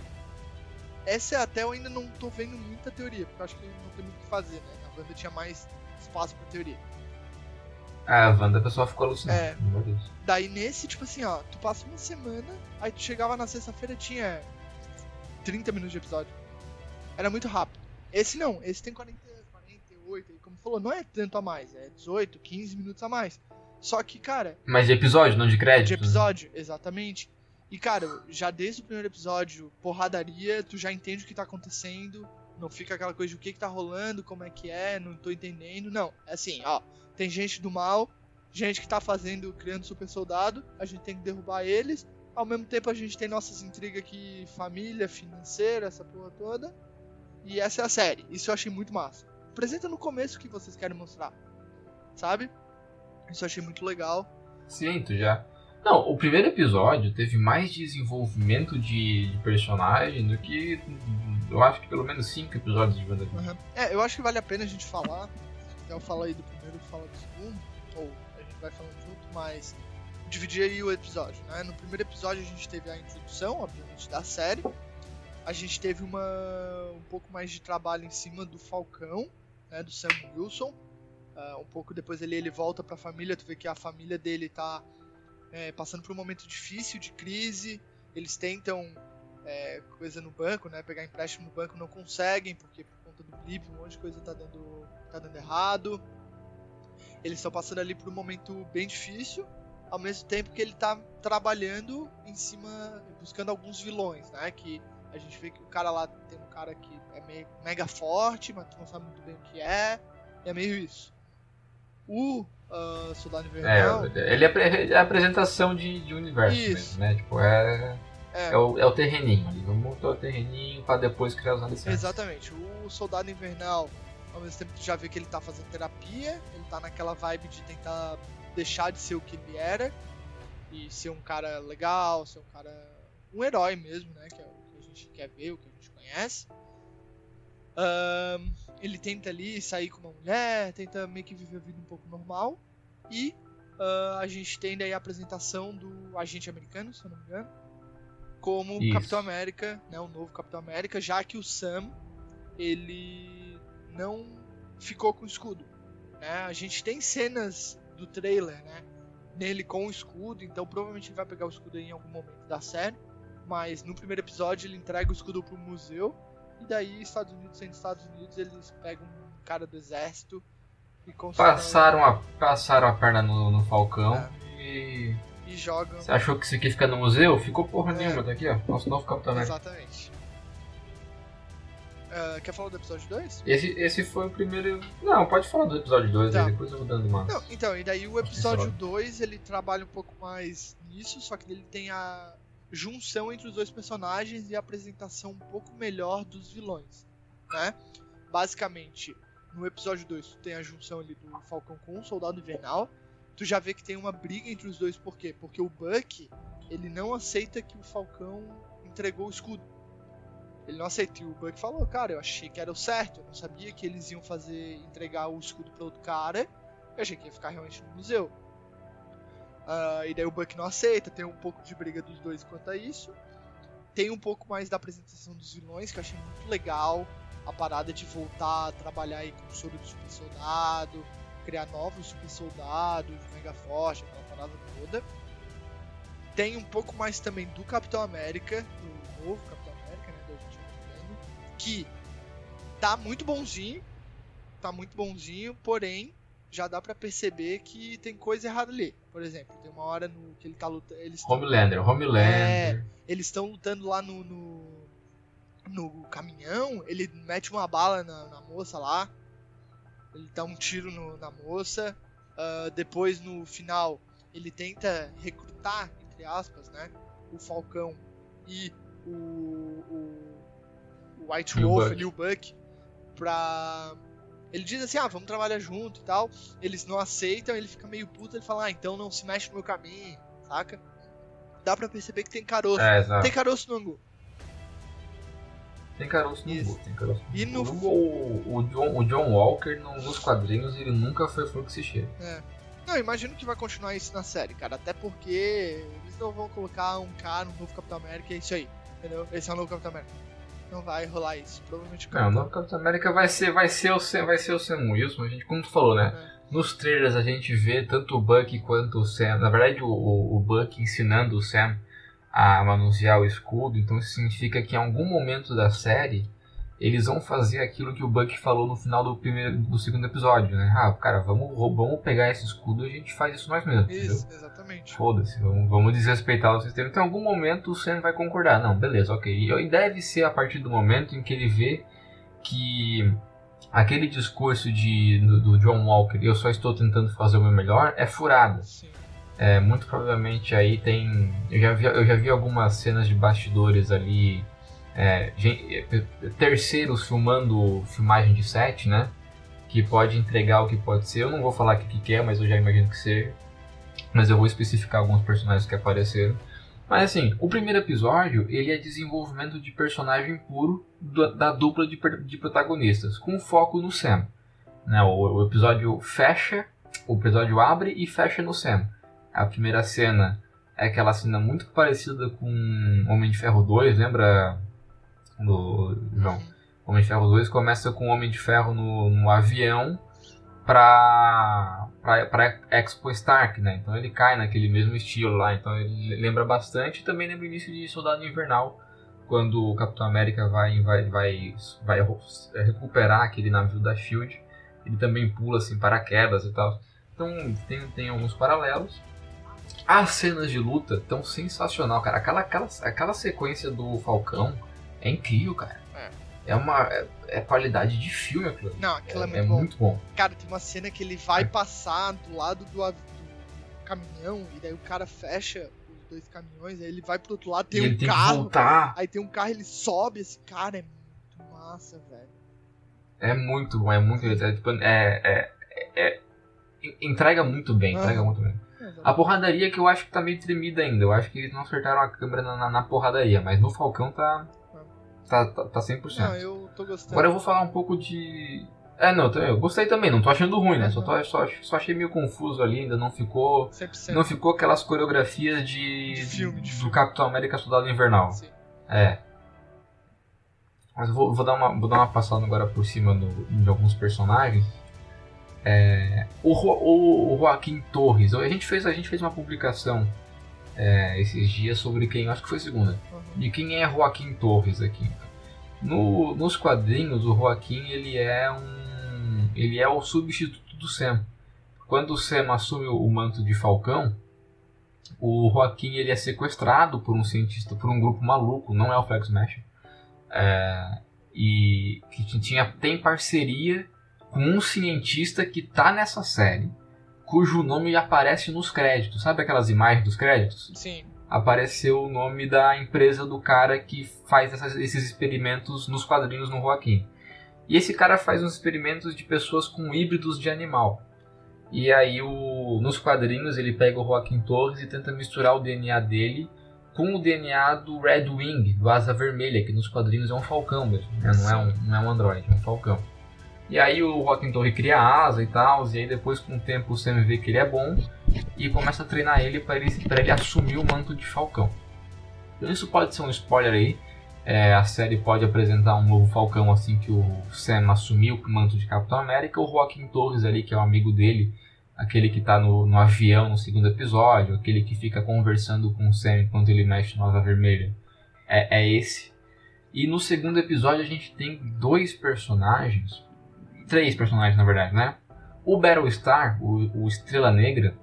Essa é até eu ainda não tô vendo muita teoria, porque eu acho que não tem muito o que fazer, né? Na Wanda tinha mais espaço pra teoria. Ah, a Wanda, a pessoa ficou alucinada. É. Meu Deus. Daí nesse, tipo assim, ó, tu passa uma semana, aí tu chegava na sexta-feira tinha 30 minutos de episódio. Era muito rápido. Esse não, esse tem 40, 48, e como falou, não é tanto a mais, é 18, 15 minutos a mais. Só que, cara, Mas de episódio, não de crédito? de episódio, exatamente. E, cara, já desde o primeiro episódio, porradaria, tu já entende o que tá acontecendo. Não fica aquela coisa de o que, que tá rolando, como é que é, não tô entendendo. Não, é assim, ó. Tem gente do mal, gente que tá fazendo, criando super soldado, a gente tem que derrubar eles. Ao mesmo tempo a gente tem nossas intrigas aqui, família, financeira, essa porra toda. E essa é a série. Isso eu achei muito massa. Apresenta no começo o que vocês querem mostrar. Sabe? Isso eu achei muito legal. Sim, tu já. Não, o primeiro episódio teve mais desenvolvimento de, de personagem do que. Eu acho que pelo menos cinco episódios de WandaVision. Uhum. É, eu acho que vale a pena a gente falar. Até eu falo aí do primeiro e falo do segundo, ou a gente vai falando junto, mas dividir aí o episódio, né? No primeiro episódio a gente teve a introdução, obviamente, da série. A gente teve uma um pouco mais de trabalho em cima do Falcão, né? Do Sam Wilson. Ah, um pouco depois ele, ele volta pra família, tu vê que a família dele tá é, passando por um momento difícil, de crise. Eles tentam é, coisa no banco, né? Pegar empréstimo no banco não conseguem, porque por conta do blip, um monte de coisa tá dando, tá dando errado. Eles estão passando ali por um momento bem difícil, ao mesmo tempo que ele tá trabalhando em cima, buscando alguns vilões, né? Que a gente vê que o cara lá tem um cara que é meio, mega forte, mas tu não sabe muito bem o que é. É meio isso. O ah, Soldado Invernal. É, ele é, a apresentação de, de universo Isso. mesmo, né? Tipo, é, é, é, o, é o terreninho ali. Vamos montar o terreninho pra depois criar os alicerces. Exatamente. O Soldado Invernal, ao mesmo tempo que tu já vê que ele tá fazendo terapia, ele tá naquela vibe de tentar deixar de ser o que ele era e ser um cara legal, ser um cara. um herói mesmo, né? Que é gente quer ver, o que a gente conhece. Ahn, ele tenta ali sair com uma mulher, tenta meio que viver a vida um pouco normal. E ah, a gente tem daí a apresentação do agente americano, se eu não me engano, como Isso. Capitão América, né, o novo Capitão América, já que o Sam ele não ficou com o escudo. Né? A gente tem cenas do trailer, né, nele com o escudo, então provavelmente ele vai pegar o escudo em algum momento da série. Mas no primeiro episódio ele entrega o escudo pro museu e daí Estados Unidos sendo Estados Unidos eles pegam um cara do exército e constroem- Passaram a, passaram a perna no, no Falcão É. e. e jogam Você achou que isso aqui fica no museu? Ficou porra É. nenhuma, tá aqui, ó. Nosso novo Capitão América. Exatamente. Ah, quer falar do episódio 2? Esse, esse foi o primeiro. Não, pode falar do episódio 2 Tá. depois eu vou dando uma. Não, então, e daí o episódio episódio. 2 ele trabalha um pouco mais nisso, só que ele tem a junção entre os dois personagens e a apresentação um pouco melhor dos vilões, né? Basicamente, no episódio 2 tu tem a junção ali do Falcão com o Soldado Invernal, tu já vê que tem uma briga entre os dois, por quê? Porque o Buck, ele não aceita que o Falcão entregou o escudo. Ele não aceita. E o Buck falou, cara, eu achei que era o certo. Eu não sabia que eles iam fazer entregar o escudo para outro cara. Eu achei que ia ficar realmente no museu. Ah, e daí o Buck não aceita. Tem um pouco de briga dos dois quanto a isso. Tem um pouco mais da apresentação dos vilões, que eu achei muito legal. A parada de voltar a trabalhar aí com o soro do super soldado, criar novos super soldados, mega forte, aquela parada toda. Tem um pouco mais também do Capitão América, do novo Capitão América, né, último ano, que tá muito bonzinho, tá muito bonzinho, porém já dá pra perceber que tem coisa errada ali. Por exemplo, tem uma hora no que ele tá lutando, eles tão- Homelander, Homelander. eles estão lutando lá no, no no caminhão, ele mete uma bala na, na moça lá, ele dá um tiro no- na moça, ah, depois no final ele tenta recrutar, entre aspas, né, o Falcão e o, o, o White E Wolf Buck. ali, o Buck, pra... Ele diz assim, ah, vamos trabalhar junto e tal. Eles não aceitam, ele fica meio puto, ele fala, ah, então não se mexe no meu caminho, saca? Dá pra perceber que tem caroço. É, exato. Tem caroço no angu. Tem caroço no Isso. Gu, tem caroço no E no- O, o, John, o John Walker, no- nos quadrinhos, ele nunca foi flor que se cheira. É. Não, imagino que vai continuar isso na série, cara. Até porque eles não vão colocar um cara, um novo Capitão América, é isso aí. Entendeu? Esse é o novo Capitão América. Não vai rolar isso. Provavelmente o Não, o Capitão. novo Capitão América vai ser, vai ser, o, Sam, vai ser o Sam Wilson, a gente, como tu falou, né? Nos trailers a gente vê tanto o Buck quanto o Sam. Na verdade, o, o, o Buck ensinando o Sam a manusear o escudo, então isso significa que em algum momento da série eles vão fazer aquilo que o Buck falou no final do primeiro do segundo episódio, né? Ah, cara, vamos, vamos pegar esse escudo e a gente faz isso nós mesmos, entendeu? Isso, exatamente. Foda-se, vamos, vamos desrespeitar o sistema. Então, em algum momento o Sam vai concordar. Não, beleza, ok. E deve ser a partir do momento em que ele vê que aquele discurso de, do, do John Walker, eu só estou tentando fazer o meu melhor, é furada. Sim. É, muito provavelmente aí tem. Eu já vi, eu já vi algumas cenas de bastidores ali. É, é, terceiros filmando filmagem de set, né? Que pode entregar o que pode ser. Eu não vou falar o que, que é, mas eu já imagino que seja. Mas eu vou especificar alguns personagens que apareceram. Mas assim, o primeiro episódio ele é desenvolvimento de personagem puro da, da dupla de, de protagonistas, com foco no Sam. Né, o, o episódio fecha, o episódio abre e fecha no Sam. A primeira cena é aquela cena muito parecida com Homem de Ferro 2, lembra? Do João. Homem de Ferro 2 começa com o Homem de Ferro no, no avião pra, pra Expo Stark, né? Então ele cai naquele mesmo estilo lá. Então ele lembra bastante. Também lembra o início de Soldado Invernal, quando o Capitão América vai, vai, vai, vai recuperar aquele navio da Shield. Ele também pula assim paraquedas e tal. Então tem, tem alguns paralelos. As cenas de luta estão sensacional, cara. Aquela, aquela, aquela sequência do Falcão é incrível, cara. É, uma é, é qualidade de filme aquilo. Não, aquilo é, É, muito é bom. muito bom. Cara, tem uma cena que ele vai passar do lado do, do caminhão e daí o cara fecha os dois caminhões, aí ele vai pro outro lado, tem e um tem carro. voltar. Aí tem um carro, ele sobe, esse cara é muito massa, velho. É muito bom, é muito. É, tipo, é, é, é- é- entrega muito bem, Aham. entrega muito bem. A porradaria que eu acho que tá meio tremida ainda. Eu acho que eles não acertaram a câmera na, na, na porradaria, mas no Falcão tá. Tá, tá, tá 100%. Não, eu tô gostando. Agora eu vou falar um pouco de. É, não, eu gostei também, não tô achando ruim, né? Só, tô, só, só achei meio confuso ali, ainda não ficou. 100%. Não ficou aquelas coreografias de. De filme, de do filme. Capitão América Soldado Invernal. Sim. É. Mas eu vou, vou dar uma, vou dar uma passada agora por cima do- de alguns personagens. É, o, o, o Joaquim Torres, a gente fez, a gente fez uma publicação é, esses dias sobre quem, acho que foi segunda, Uhum. de quem é Joaquim Torres aqui. No, nos quadrinhos, o Joaquim ele é um, ele é o substituto do Sam. Quando o Sam assume o manto de Falcão, o Joaquim ele é sequestrado por um cientista, por um grupo maluco, não é o Flag Smash. É, e que tinha tem parceria com um cientista que tá nessa série, cujo nome aparece nos créditos. Sabe aquelas imagens dos créditos? Sim. Apareceu o nome da empresa do cara que faz essas, esses experimentos nos quadrinhos no Joaquim. E esse cara faz uns experimentos de pessoas com híbridos de animal. E aí o, nos quadrinhos ele pega o Joaquim Torres e tenta misturar o DNA dele com o DNA do Red Wing, do Asa Vermelha, que nos quadrinhos é um falcão mesmo, né? não, é um, não é um androide, é um falcão. E aí o Joaquim Torres cria asa e tal, e aí depois com o tempo o Sam vê que ele é bom e começa a treinar ele para ele, ele assumir o manto de falcão. Então isso pode ser um spoiler aí, é, a série pode apresentar um novo Falcão assim que o Sam assumiu o manto de Capitão América. O Joaquim Torres ali, que é o um amigo dele, aquele que está no, no, avião no segundo episódio, aquele que fica conversando com o Sam enquanto ele mexe no Asa Vermelha, é, é esse. E no segundo episódio a gente tem dois personagens, três personagens na verdade, né? O Battlestar, o, o Estrela Negra,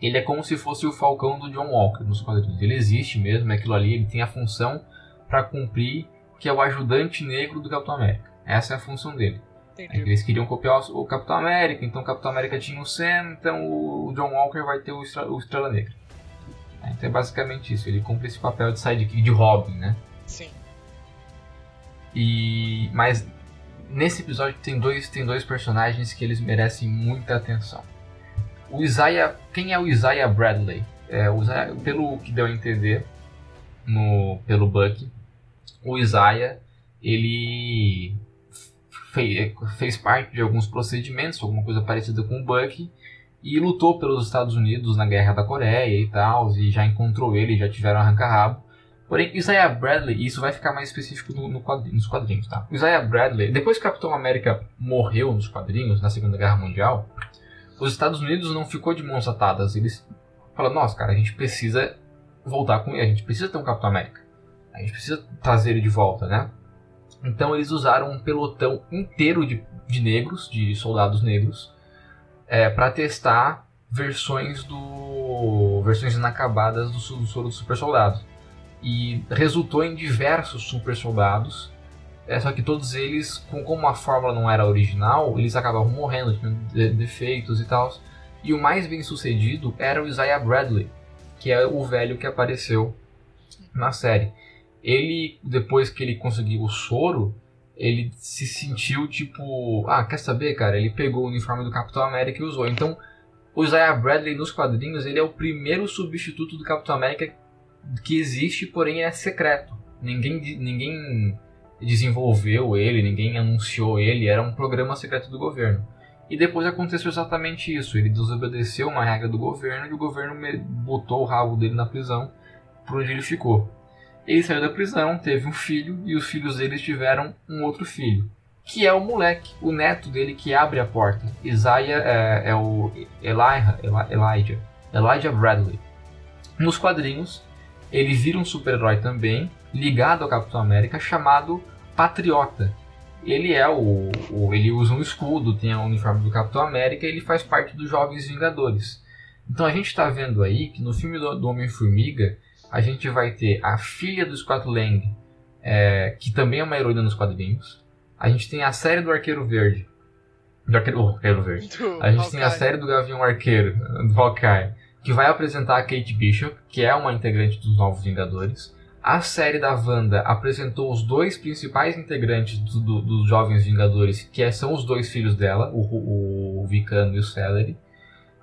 ele é como se fosse o Falcão do John Walker nos quadrinhos. Ele existe mesmo, é aquilo ali, ele tem a função para cumprir, que é o ajudante negro do Capitão América. Essa é a função dele. Entendi. Eles queriam copiar o Capitão América, então o Capitão América tinha o Sam, então o John Walker vai ter o Estrela, o Estrela Negra. É, então é basicamente isso, ele cumpre esse papel de sidekick de Robin, né? Sim. E mas nesse episódio tem dois tem dois personagens que eles merecem muita atenção. O Isaiah, quem é o Isaiah Bradley? É, o Isaiah, pelo que deu a entender no pelo Buck, o Isaiah ele fez, fez parte de alguns procedimentos, alguma coisa parecida com o Buck, e lutou pelos Estados Unidos na Guerra da Coreia e tal, e já encontrou ele, já tiveram arranca-rabo. Porém, Isaiah Bradley, e isso vai ficar mais específico no, no nos quadrinhos, tá? Isaiah Bradley, depois que o Capitão América morreu nos quadrinhos, na Segunda Guerra Mundial, os Estados Unidos não ficou de mãos atadas. Eles falaram, nossa, cara, a gente precisa voltar com ele, a gente precisa ter um Capitão América. A gente precisa trazer ele de volta, né? Então eles usaram um pelotão inteiro de, de negros, de soldados negros, é, para testar versões do versões inacabadas do, do soro do super soldado e resultou em diversos super soldados é, só que todos eles com, como a fórmula não era original eles acabavam morrendo tinham de, defeitos e tal e o mais bem sucedido era o Isaiah Bradley que é o velho que apareceu na série ele, depois que ele conseguiu o soro, ele se sentiu tipo, ah, quer saber, cara? Ele pegou o uniforme do Capitão América e usou. Então, o Isaiah Bradley nos quadrinhos, ele é o primeiro substituto do Capitão América que existe, porém é secreto. Ninguém, ninguém desenvolveu ele, ninguém anunciou ele, era um programa secreto do governo. E depois aconteceu exatamente isso. Ele desobedeceu uma regra do governo e o governo botou o rabo dele na prisão, por onde ele ficou. Ele saiu da prisão, teve um filho e os filhos dele tiveram um outro filho, que é o moleque, o neto dele que abre a porta. Isaiah é, é o Elijah, Elijah, Elijah Bradley. Nos quadrinhos, ele vira um super-herói também, ligado ao Capitão América, chamado Patriota. Ele é o, o, ele usa um escudo, tem o uniforme do Capitão América, e ele faz parte dos Jovens Vingadores. Então a gente está vendo aí que no filme do, do Homem-Formiga a gente vai ter a filha do Scott Lang, é, que também é uma heroína nos quadrinhos. A gente tem a série do Arqueiro Verde. Do Arqueiro, oh, Arqueiro Verde. Do A gente tem a série do Gavião Arqueiro, do Hawkeye, que vai apresentar a Kate Bishop, que é uma integrante dos Novos Vingadores. A série da Wanda apresentou os dois principais integrantes do- do- dos Jovens Vingadores, que é- são os dois filhos dela, o, o, Vicano e o Celery.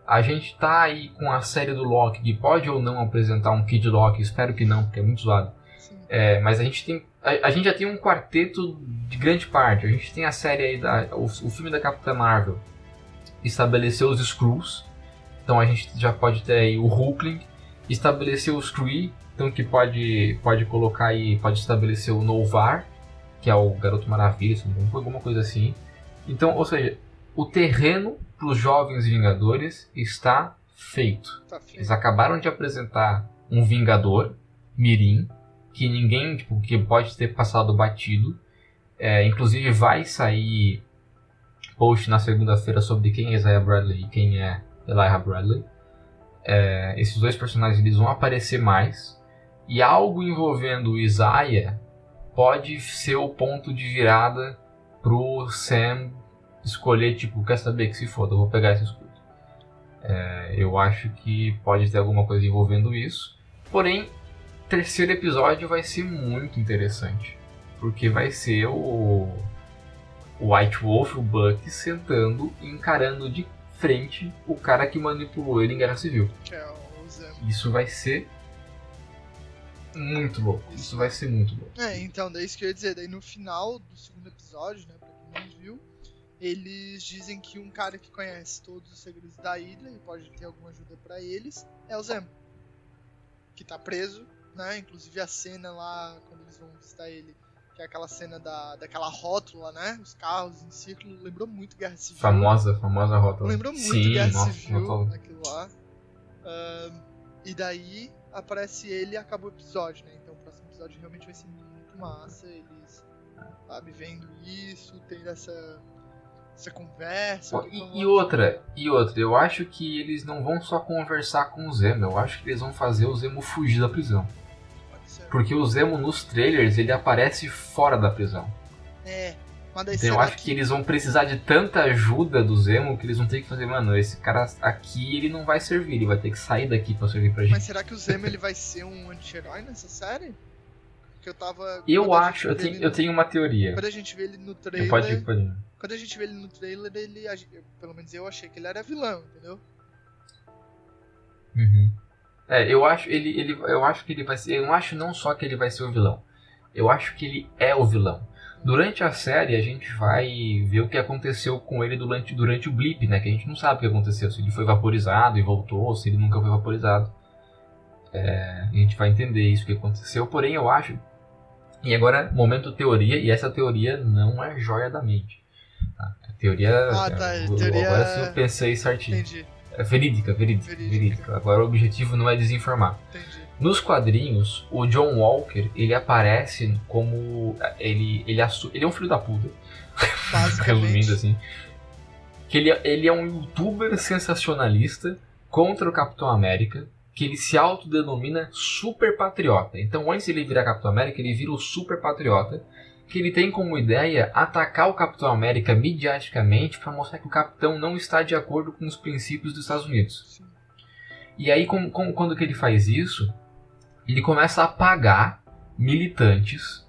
A gente tá aí com a série do Loki, que pode ou não apresentar um Kid Loki, espero que não, porque é muito zoado. É, mas a gente tem. A, a gente já tem um quarteto de grande parte. A gente tem a série aí da. O, o filme da Capitã Marvel estabeleceu os Skrulls. Então a gente já pode ter aí o Hulkling, estabeleceu os Kree, então que pode, pode colocar aí, pode estabelecer o Novar, que é o Garoto Maravilha, alguma coisa assim. Então, ou seja, o terreno para os jovens Vingadores está feito. Tá feio. Eles acabaram de apresentar um Vingador, Mirim, que ninguém, tipo, que pode ter passado batido. É, inclusive vai sair post na segunda-feira sobre quem é Isaiah Bradley e quem é Elijah Bradley. É, esses dois personagens eles vão aparecer mais. E algo envolvendo o Isaiah pode ser o ponto de virada pro Sam escolher, tipo, quer saber que se foda, eu vou pegar esse escudo. É, eu acho que pode ter alguma coisa envolvendo isso. Porém, terceiro episódio vai ser muito interessante. Porque vai ser o, o White Wolf, o Buck, sentando e encarando de frente o cara que manipulou ele em Guerra Civil. É. Isso vai ser muito louco. Isso vai ser muito louco. É, então, daí isso que eu ia dizer. Daí no final do segundo episódio, né, pra quem não viu, eles dizem que um cara que conhece todos os segredos da ilha e pode ter alguma ajuda pra eles é o Zemo. Que tá preso, né? Inclusive a cena lá, quando eles vão visitar ele, que é aquela cena da, daquela rótula, né? Os carros em círculo, lembrou muito Guerra Civil. Famosa, famosa rótula. Lembrou muito Sim, Guerra nossa, Civil, rótula. aquilo lá. Ahn, e daí aparece ele e acaba o episódio, né? Então o próximo episódio realmente vai ser muito massa. Eles, sabe, vendo isso, tendo essa, essa conversa. Pô, E, e outra, e outra, eu acho que eles não vão só conversar com o Zemo, eu acho que eles vão fazer o Zemo fugir da prisão. Porque o Zemo nos trailers ele aparece fora da prisão. É, mas daí Então eu acho que eles vão precisar de tanta ajuda do Zemo que eles vão ter que fazer, mano, esse cara aqui ele não vai servir, ele vai ter que sair daqui pra servir pra gente. Mas será que o Zemo ele vai ser um anti-herói nessa série? Que eu tava. Eu acho, eu tenho, ele eu no- tenho uma teoria. Quando a gente vê ele no trailer. Pode, pode. Quando a gente vê ele no trailer, ele. Pelo menos eu achei que ele era vilão, entendeu? Uhum. É, eu acho ele, ele, eu acho que ele vai ser. Eu não acho não só que ele vai ser o vilão. Eu acho que ele é o vilão. Durante a série a gente vai ver o que aconteceu com ele durante, durante o blip, né? Que a gente não sabe o que aconteceu. Se ele foi vaporizado e voltou, se ele nunca foi vaporizado. É, a gente vai entender isso que aconteceu. Porém, eu acho. E agora, momento teoria, e essa teoria não é joia da mente. Tá? A teoria. Ah, tá, eu- teoria- Agora sim eu pensei certinho. Entendi, É verídica, verídica, Verídica. verídica. Agora o objetivo não é desinformar. entendi. Nos quadrinhos, o John Walker, ele aparece como ele ele, ele é um filho da puta, resumindo assim. Que ele, ele é um youtuber sensacionalista contra o Capitão América, que ele se autodenomina super patriota. Então, antes de ele virar Capitão América, ele vira o super patriota, que ele tem como ideia atacar o Capitão América midiaticamente para mostrar que o Capitão não está de acordo com os princípios dos Estados Unidos. Sim. E aí, com, com- quando que ele faz isso, ele começa a pagar militantes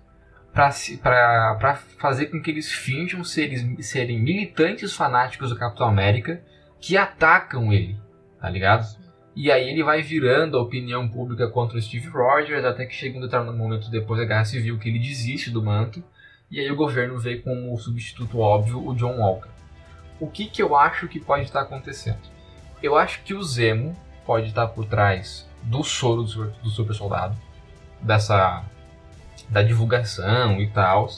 para fazer com que eles finjam serem, serem militantes fanáticos do Capitão América que atacam ele, tá ligado? Sim. E aí ele vai virando a opinião pública contra o Steve Rogers, até que chega um determinado momento depois da Guerra Civil que ele desiste do manto, e aí o governo vê como substituto óbvio o John Walker. O que, que eu acho que pode estar acontecendo? Eu acho que o Zemo pode estar por trás do soro do super, do super soldado, dessa da divulgação e tal,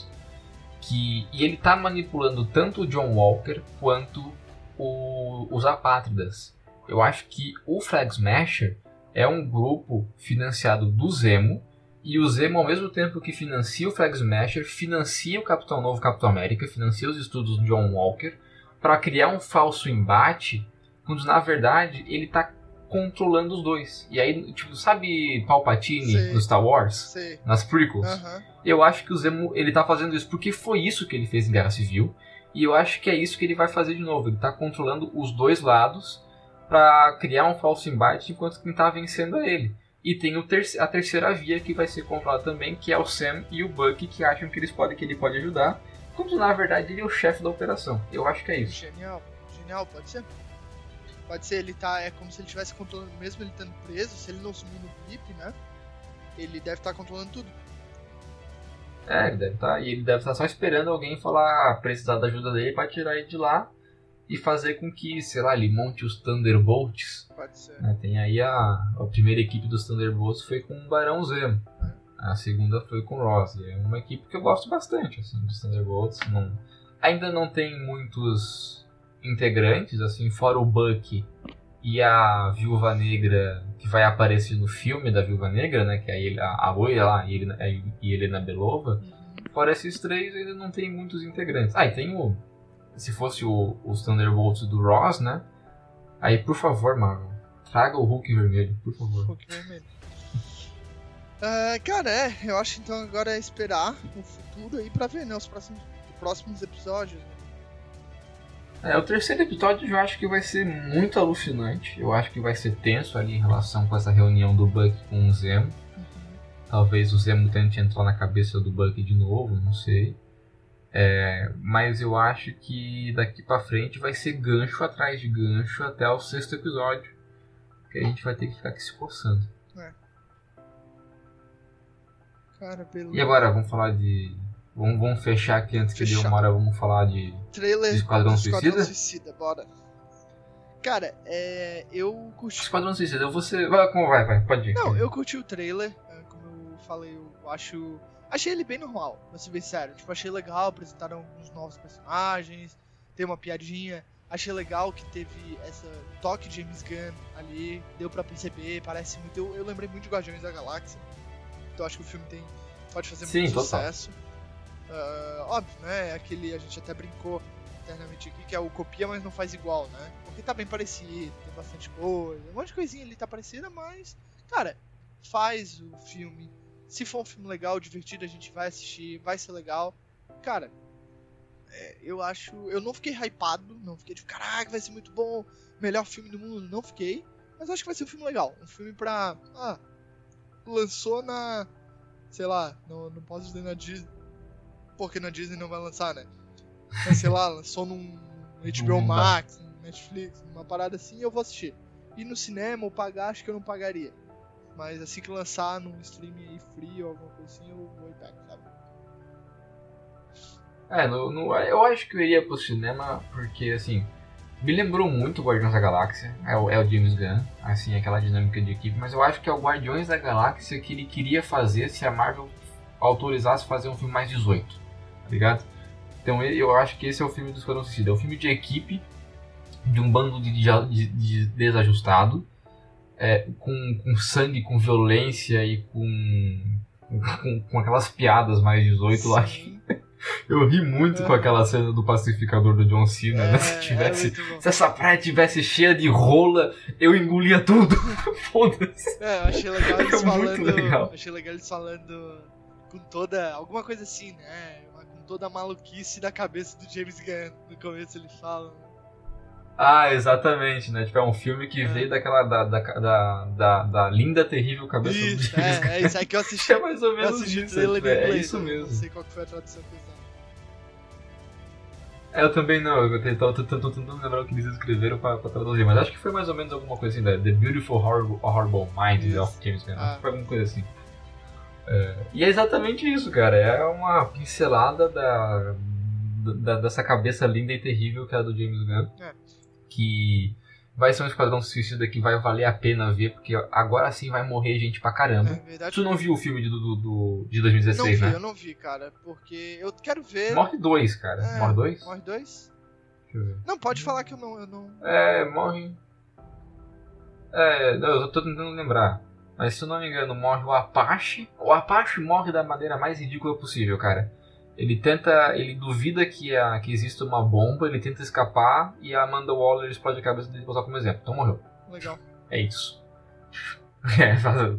que e ele tá manipulando tanto o John Walker quanto o- os apátridas. Eu acho que o Flag Smasher é um grupo financiado do Zemo e o Zemo, ao mesmo tempo que financia o Flag Smasher, financia o Capitão Novo Capitão América, financia os estudos do John Walker para criar um falso embate, quando na verdade ele tá controlando os dois. E aí, tipo, sabe Palpatine Sei. no Star Wars? Sei. Nas prequels? Aham. Eu acho que o Zemo ele tá fazendo isso porque foi isso que ele fez em Guerra Civil. E eu acho que é isso que ele vai fazer de novo. Ele tá controlando os dois lados para criar um falso embate enquanto quem tá vencendo é ele. E tem terce- a terceira via que vai ser controlada também, que é o Sam e o Buck que acham que eles podem que ele pode ajudar, quando na verdade ele é o chefe da operação. Eu acho que é isso. Genial. Genial, pode ser. Pode ser, ele tá. É como se ele estivesse controlando, mesmo ele estando preso, se ele não sumir no blip, né? Ele deve estar controlando tudo. É, ele deve estar e ele deve estar só esperando alguém falar "Ah, precisar da ajuda dele para tirar ele de lá e fazer com que, sei lá, ele monte os Thunderbolts Pode ser. né? Tem aí a, a primeira equipe dos Thunderbolts foi com o Barão Zemo. A segunda foi com o Ross. É uma equipe que eu gosto bastante, assim, dos Thunderbolts. Não, ainda não tem muitos integrantes, assim, fora o Buck e a Viúva Negra que vai aparecer no filme da Viúva Negra, né? Que é a, a, Oia lá e ele, e Helena Belova. Uhum. Fora esses três, ainda não tem muitos integrantes. Ah, e tem o. Se fosse o, os Thunderbolts do Ross, né? Aí, por favor, Marvel, traga o Hulk vermelho, por favor. Hulk vermelho. Ah, cara, é, eu acho então agora é esperar o futuro aí pra ver, né, os próximos, próximos episódios. né? É, o terceiro episódio eu acho que vai ser muito alucinante. Eu acho que vai ser tenso ali em relação com essa reunião do Buck com o Zemo. Talvez o Zemo tente entrar na cabeça do Buck de novo, não sei. É, mas eu acho que daqui pra frente vai ser gancho atrás de gancho até o sexto episódio. Que a gente vai ter que ficar aqui se coçando. Cara, pelo E agora, vamos falar de. Vamos, vamos fechar aqui antes que dê Fechar. uma hora, vamos falar de. trailer de Esquadrão do Suicida? Suicida, bora. Cara, é, eu curti. Esquadrão Suicida, você. Vai, como vai, vai, pode ir. Não, eu curti o trailer, é, como eu falei, eu acho. Achei ele bem normal, pra ser bem sério. Tipo, achei legal, apresentaram alguns novos personagens, tem uma piadinha. Achei legal que teve essa toque de James Gunn ali, deu pra perceber, parece muito. Eu, eu lembrei muito de Guardiões da Galáxia. Então acho que o filme tem. Pode fazer Sim, muito total. sucesso. Ah, óbvio, né? É aquele. A gente até brincou internamente aqui, que é o copia, mas não faz igual, né? Porque tá bem parecido, tem bastante coisa, um monte de coisinha ali tá parecida, mas. Cara, faz o filme. Se for um filme legal, divertido, a gente vai assistir, vai ser legal. Cara, é, eu acho. Eu não fiquei hypado, não fiquei tipo, caraca, vai ser muito bom, melhor filme do mundo, não fiquei. Mas acho que vai ser um filme legal. Um filme pra. Ah, lançou na. Sei lá, não, não posso dizer na Disney. Porque na Disney não vai lançar, né? Mas sei lá, lançou num HBO Max, num Netflix, uma parada assim, eu vou assistir. E no cinema ou pagar, acho que eu não pagaria. Mas assim que lançar num streaming aí free ou alguma coisa assim, eu vou e pego, sabe? É, no, no- eu acho que eu iria pro cinema porque, assim, me lembrou muito Guardiões da Galáxia. É o, é o James Gunn, assim, aquela dinâmica de equipe. Mas eu acho que é o Guardiões da Galáxia que ele queria fazer se a Marvel autorizasse fazer um filme mais 18, tá ligado? Então eu acho que esse é o filme do Esquadrão Suicida. É um filme de equipe, de um bando de, de- de desajustado, é, com, com sangue, com violência e com, com, com aquelas piadas mais 18 lá eu ri muito com aquela cena do pacificador do John Cena, né? Se é tivesse. muito bom. Se essa praia tivesse cheia de rola, eu engolia tudo. Foda-se. É, eu achei legal eles É falando. legal. Achei legal eles falando com toda. alguma coisa assim, né? Com toda a maluquice da cabeça do James Gunn. No começo ele fala. Ah, exatamente, né? Tipo, é um filme que É. veio daquela. Da, da, da, da, da linda, terrível cabeça do Isso, James é, é isso aí que eu assisti. É mais ou Eu menos assisti o isso. trailer tipo, é, inglês. isso né? mesmo. Não sei qual foi a tradução que eles. É, eu também não, eu tô tentando lembrar o que eles escreveram pra, pra traduzir, mas acho que foi mais ou menos alguma coisa assim, da The Beautiful Horrible, Horrible Mind Isso. of James Gunn, Ah. foi alguma coisa assim. É, e é exatamente isso, cara, é uma pincelada da, da- dessa cabeça linda e terrível que é a do James Gunn, É. que vai ser um esquadrão suicida que vai valer a pena ver, porque agora sim vai morrer gente pra caramba. É verdade. Tu não viu o filme de, do, do- de não 2016, vi, né? eu não vi, cara. Porque eu quero ver. Morre dois, cara. É, Morre dois? Morre dois? Deixa eu ver. Não, pode falar que eu não. Eu não... É, morre. É, não, eu tô tentando lembrar. Mas se eu não me engano, morre o Apache. O Apache morre da maneira mais ridícula possível, cara. Ele tenta. Ele duvida que, a, que existe uma bomba, ele tenta escapar e a Amanda Waller explode a cabeça dele usar como exemplo. Então morreu. Legal. É isso. É, faz-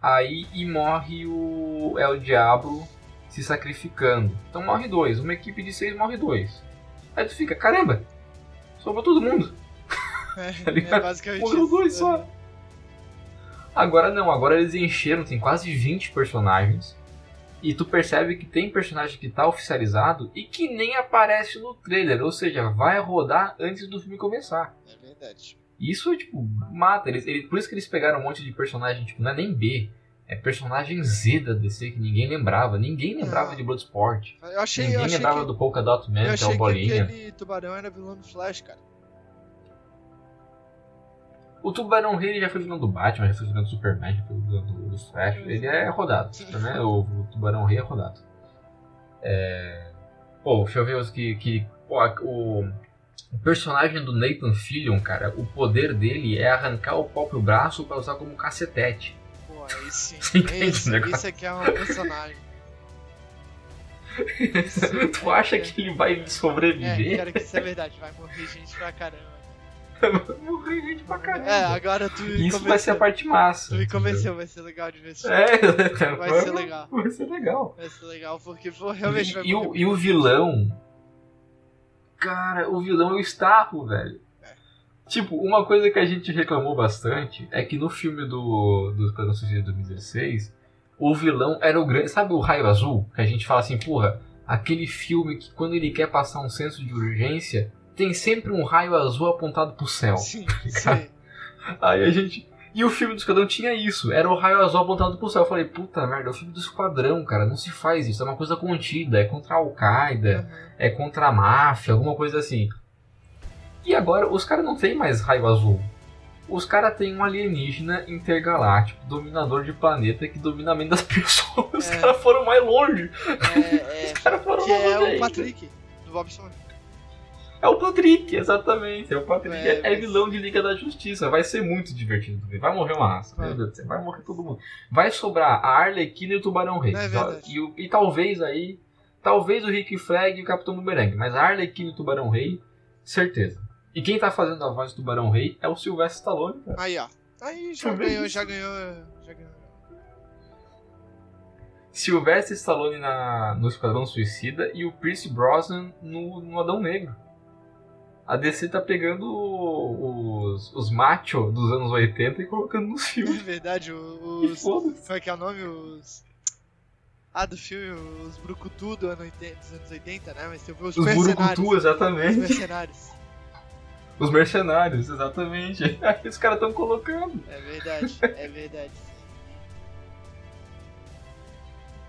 Aí e morre o. É o Diablo se sacrificando. Então morre dois. Uma equipe de seis morre dois. Aí tu fica, caramba! Sobrou todo mundo. É, Tá é basicamente Morreu isso. dois só. Agora não, agora eles encheram, tem quase 20 personagens. E tu percebe que tem personagem que tá oficializado e que nem aparece no trailer, ou seja, vai rodar antes do filme começar. É verdade. Isso, tipo, mata. Eles, por isso que eles pegaram um monte de personagem, tipo, não é nem B. É personagem Z da DC que ninguém lembrava. Ninguém lembrava Ah. de Bloodsport. Eu achei, ninguém eu achei lembrava que, do Polka Dot Man, eu que é achei o que Bolinha. aquele tubarão era vilão do Flash, cara. O Tubarão Rei ele já foi vilão do Batman, já foi vilão do Superman, já foi vilão do, do Flash. Ele é rodado, né? O, o Tubarão Rei é rodado. É... Pô, deixa eu ver os que... que pô, o, o personagem do Nathan Fillion, cara, o poder dele é arrancar o próprio braço pra usar como cacetete. Pô, aí sim. Você entende Esse, negócio? isso aqui é um personagem. tu acha que ele vai É, sobreviver? cara, que isso é verdade. Vai morrer gente pra caramba. Morrer gente pra caramba. É, agora tu Isso vai ser a convenceu. parte massa. Tu me convenceu, vai ser legal de filme. É, Vai ser legal. Vai ser legal. Vai ser legal, porque pô, realmente vai E, e o, e o vilão. Cara, o vilão é o Starro, velho. É. Tipo, uma coisa que a gente reclamou bastante é que no filme do, do Suicida de 2016, o vilão era o grande. Sabe o raio azul? Que a gente fala assim, porra, aquele filme que quando ele quer passar um senso de urgência, tem sempre um raio azul apontado pro céu. Sim, Cara, sim. Aí a gente. E o filme do Esquadrão tinha isso, era o raio azul apontado pro céu. Eu falei, puta merda, é o filme do Esquadrão, cara, não se faz isso, é uma coisa contida, é contra a Al-Qaeda, Uhum. é contra a máfia, alguma coisa assim. E agora, os caras não tem mais raio azul. Os caras têm um alienígena intergaláctico, dominador de planeta que domina a mente das pessoas. Os É. caras foram mais longe. É, é, Os caras foram que mais é longe o ainda. Patrick, do Bob Esponja. É o Patrick, exatamente. É o Patrick. É, É, é mas- vilão de Liga da Justiça. Vai ser muito divertido também. Vai morrer uma raça. Vai. Meu Deus do céu, Vai morrer todo mundo. Vai sobrar a Arlequina e o Tubarão Rei. É. E, o- e talvez aí. Talvez o Rick Flag e o Capitão Boomerang. Mas a Arlequina e o Tubarão Rei, certeza. E quem tá fazendo a voz do Tubarão Rei é o Sylvester Stallone, cara. Aí, ó. Aí já ganhou, já ganhou, já ganhou. Sylvester Stallone na, no Esquadrão Suicida e o Pierce Brosnan no, no Adão Negro. A DC tá pegando os, os macho dos anos 80 e colocando nos É filmes. verdade, E os... Como é que é o nome? Os... Ah, do filme, os Brucutu do ano 80, dos anos 80, né? Mas tem os Os mercenários. Os exatamente. mercenários. Os mercenários, exatamente. Aí os caras estão colocando. É verdade, é verdade.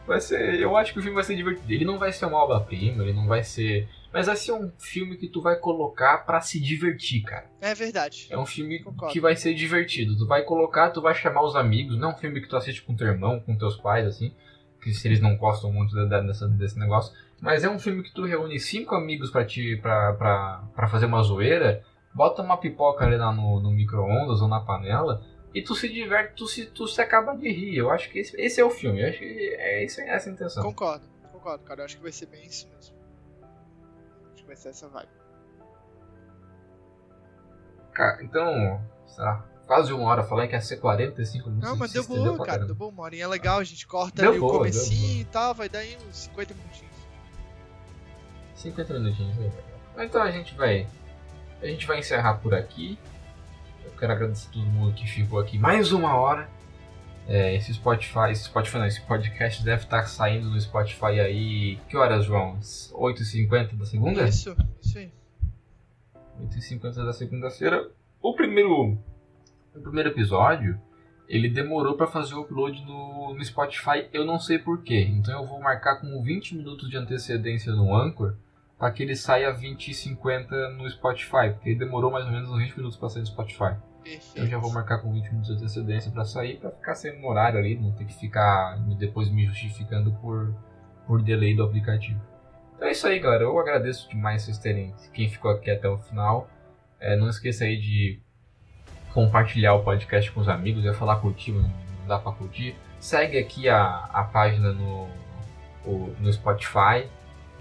Vai ser, eu acho que o filme vai ser divertido. Ele não vai ser uma obra-prima, ele não vai ser. Mas vai ser um filme que tu vai colocar pra se divertir, cara. É verdade. É um filme Concordo. que vai ser divertido. Tu vai colocar, tu vai chamar os amigos. Não é um filme que tu assiste com teu irmão, com teus pais, assim. Que se eles não gostam muito dessa- desse negócio. Mas é um filme que tu reúne cinco amigos pra, te, pra, pra, pra fazer uma zoeira. Bota uma pipoca ali lá no, no micro-ondas ou na panela. E tu se diverte, tu se, tu se acaba de rir. Eu acho que esse, esse é o filme. Eu acho que é esse, essa a intenção. Concordo, concordo, cara. Eu acho que vai ser bem isso mesmo. Vai ser essa vibe. Cara, então, sei lá, quase uma hora. Falei que ia ser 45 minutos. Não, mas deu boa, pra cara. caramba. Deu boa. Uma horinha é legal, a gente corta Deu ali boa, o comecinho e tal, vai dar aí uns 50 minutinhos. 50 minutinhos aí. Então a gente vai. A gente vai encerrar por aqui. Eu quero agradecer a todo mundo que ficou aqui mais uma hora. É, esse Spotify, esse Spotify não, esse podcast deve estar saindo no Spotify aí. Que horas, João? 8h50 da segunda? Isso, isso aí. 8h50 da segunda-feira. O primeiro. O primeiro episódio. Ele demorou pra fazer o upload no, no Spotify, eu não sei porquê. Então eu vou marcar com 20 minutos de antecedência no Anchor para que ele saia 20 e 50 no Spotify, porque ele demorou mais ou menos uns 20 minutos para sair no Spotify. Perfeito. Então eu já vou marcar com 20 minutos de antecedência para sair, para ficar sem um horário ali, não ter que ficar depois me justificando por, por delay do aplicativo. Então é isso aí, galera. Eu agradeço demais vocês terem, quem ficou aqui até o final. É, não esqueça aí de compartilhar o podcast com os amigos. Eu ia falar curtir, mas não dá para curtir. Segue aqui a, a página no, o- no Spotify.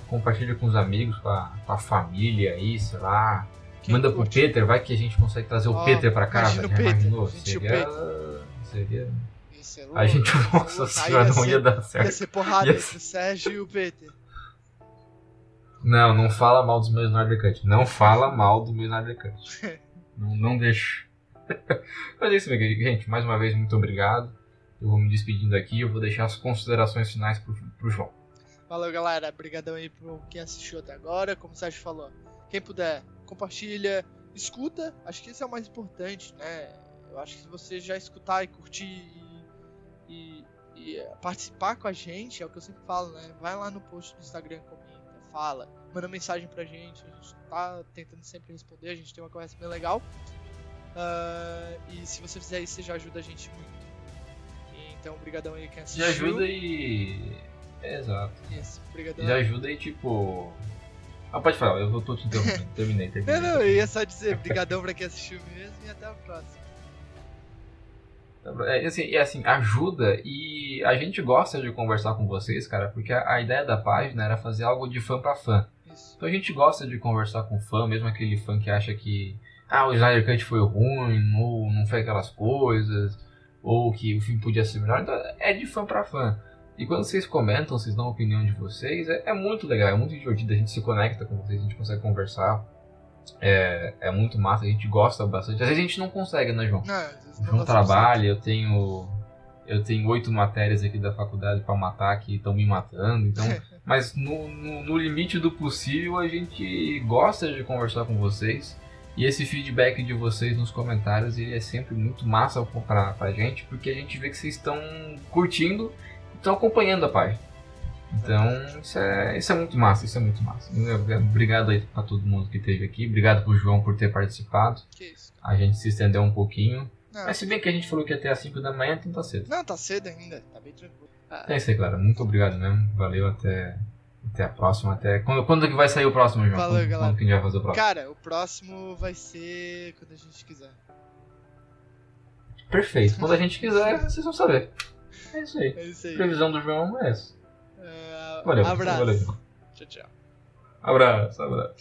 Compartilha com os amigos, com a, com a família aí, sei lá. Quem Manda pro curte? Peter, vai que a gente consegue trazer o Ó, Peter pra casa. o Já Peter, imaginou? gente, o Seria. Seria. Isso é A louco, gente, isso é nossa senhora, não ser- ia dar Ia certo. ser porrada Ia entre o Sérgio e o Peter. Não, não fala mal dos meus Snyder Cut. Não fala mal do meu Snyder Cut. Não, não deixa. Mas é isso, meu querido. gente. Mais uma vez, muito obrigado. Eu vou me despedindo aqui. Eu vou deixar as considerações finais pro, pro João. Valeu, galera. Obrigadão aí por quem assistiu até agora. Como o Sérgio falou, quem puder, compartilha, escuta. Acho que isso é o mais importante, né? Eu acho que se você já escutar e curtir e, e- e, participar com a gente, é o que eu sempre falo, né? Vai lá no post do Instagram, comenta, fala, manda mensagem pra gente. A gente tá tentando sempre responder, a gente tem uma conversa bem legal. Ah, e se você fizer isso, você já ajuda a gente muito. Então, obrigadão aí quem assistiu. ajuda e. Exato. Isso. Te ajuda e tipo. Ah, pode falar, eu tô te interrompendo. Terminei, terminei. Não, não, eu ia só dizer brigadão pra quem assistiu mesmo e até a próxima. É, assim, é assim, ajuda e a gente gosta de conversar com vocês, cara, porque a, a ideia da página era fazer algo de fã pra fã. Isso. Então a gente gosta de conversar com fã, mesmo aquele fã que acha que ah, o Snyder Cut foi ruim, ou não foi aquelas coisas, ou que o filme podia ser melhor. Então, é de fã pra fã. E quando vocês comentam, vocês dão a opinião de vocês, é, é muito legal, é muito divertido, a gente se conecta com vocês, a gente consegue conversar. É, é muito massa, a gente gosta bastante. Às vezes a gente não consegue, né, João? Não, João trabalha, eu tenho. Eu tenho oito matérias aqui da faculdade pra matar que estão me matando, então. mas no, no, no limite do possível a gente gosta de conversar com vocês. E esse feedback de vocês nos comentários ele é sempre muito massa pra, pra gente, porque a gente vê que vocês estão curtindo estão acompanhando a página. Então, isso é, isso é muito massa, isso é muito massa. Obrigado aí pra todo mundo que esteve aqui, obrigado pro João por ter participado. Que isso. A gente se estendeu um pouquinho. Não, Mas se bem que a gente falou que até às 5 da manhã, então tá cedo. não, tá cedo ainda, tá bem tranquilo. Ah, É isso aí, Clara. Muito obrigado mesmo. Valeu, até, até a próxima. Até... Quando, quando que vai sair o próximo, João? Valeu, quando, galera. quando que a gente vai fazer o próximo? Cara, o próximo vai ser quando a gente quiser. Perfeito. Quando a gente quiser, vocês vão saber. É isso aí. É isso aí. Previsão do João é essa. Ah, Valeu. abraço. Valeu. Tchau, tchau. Abraço, abraço.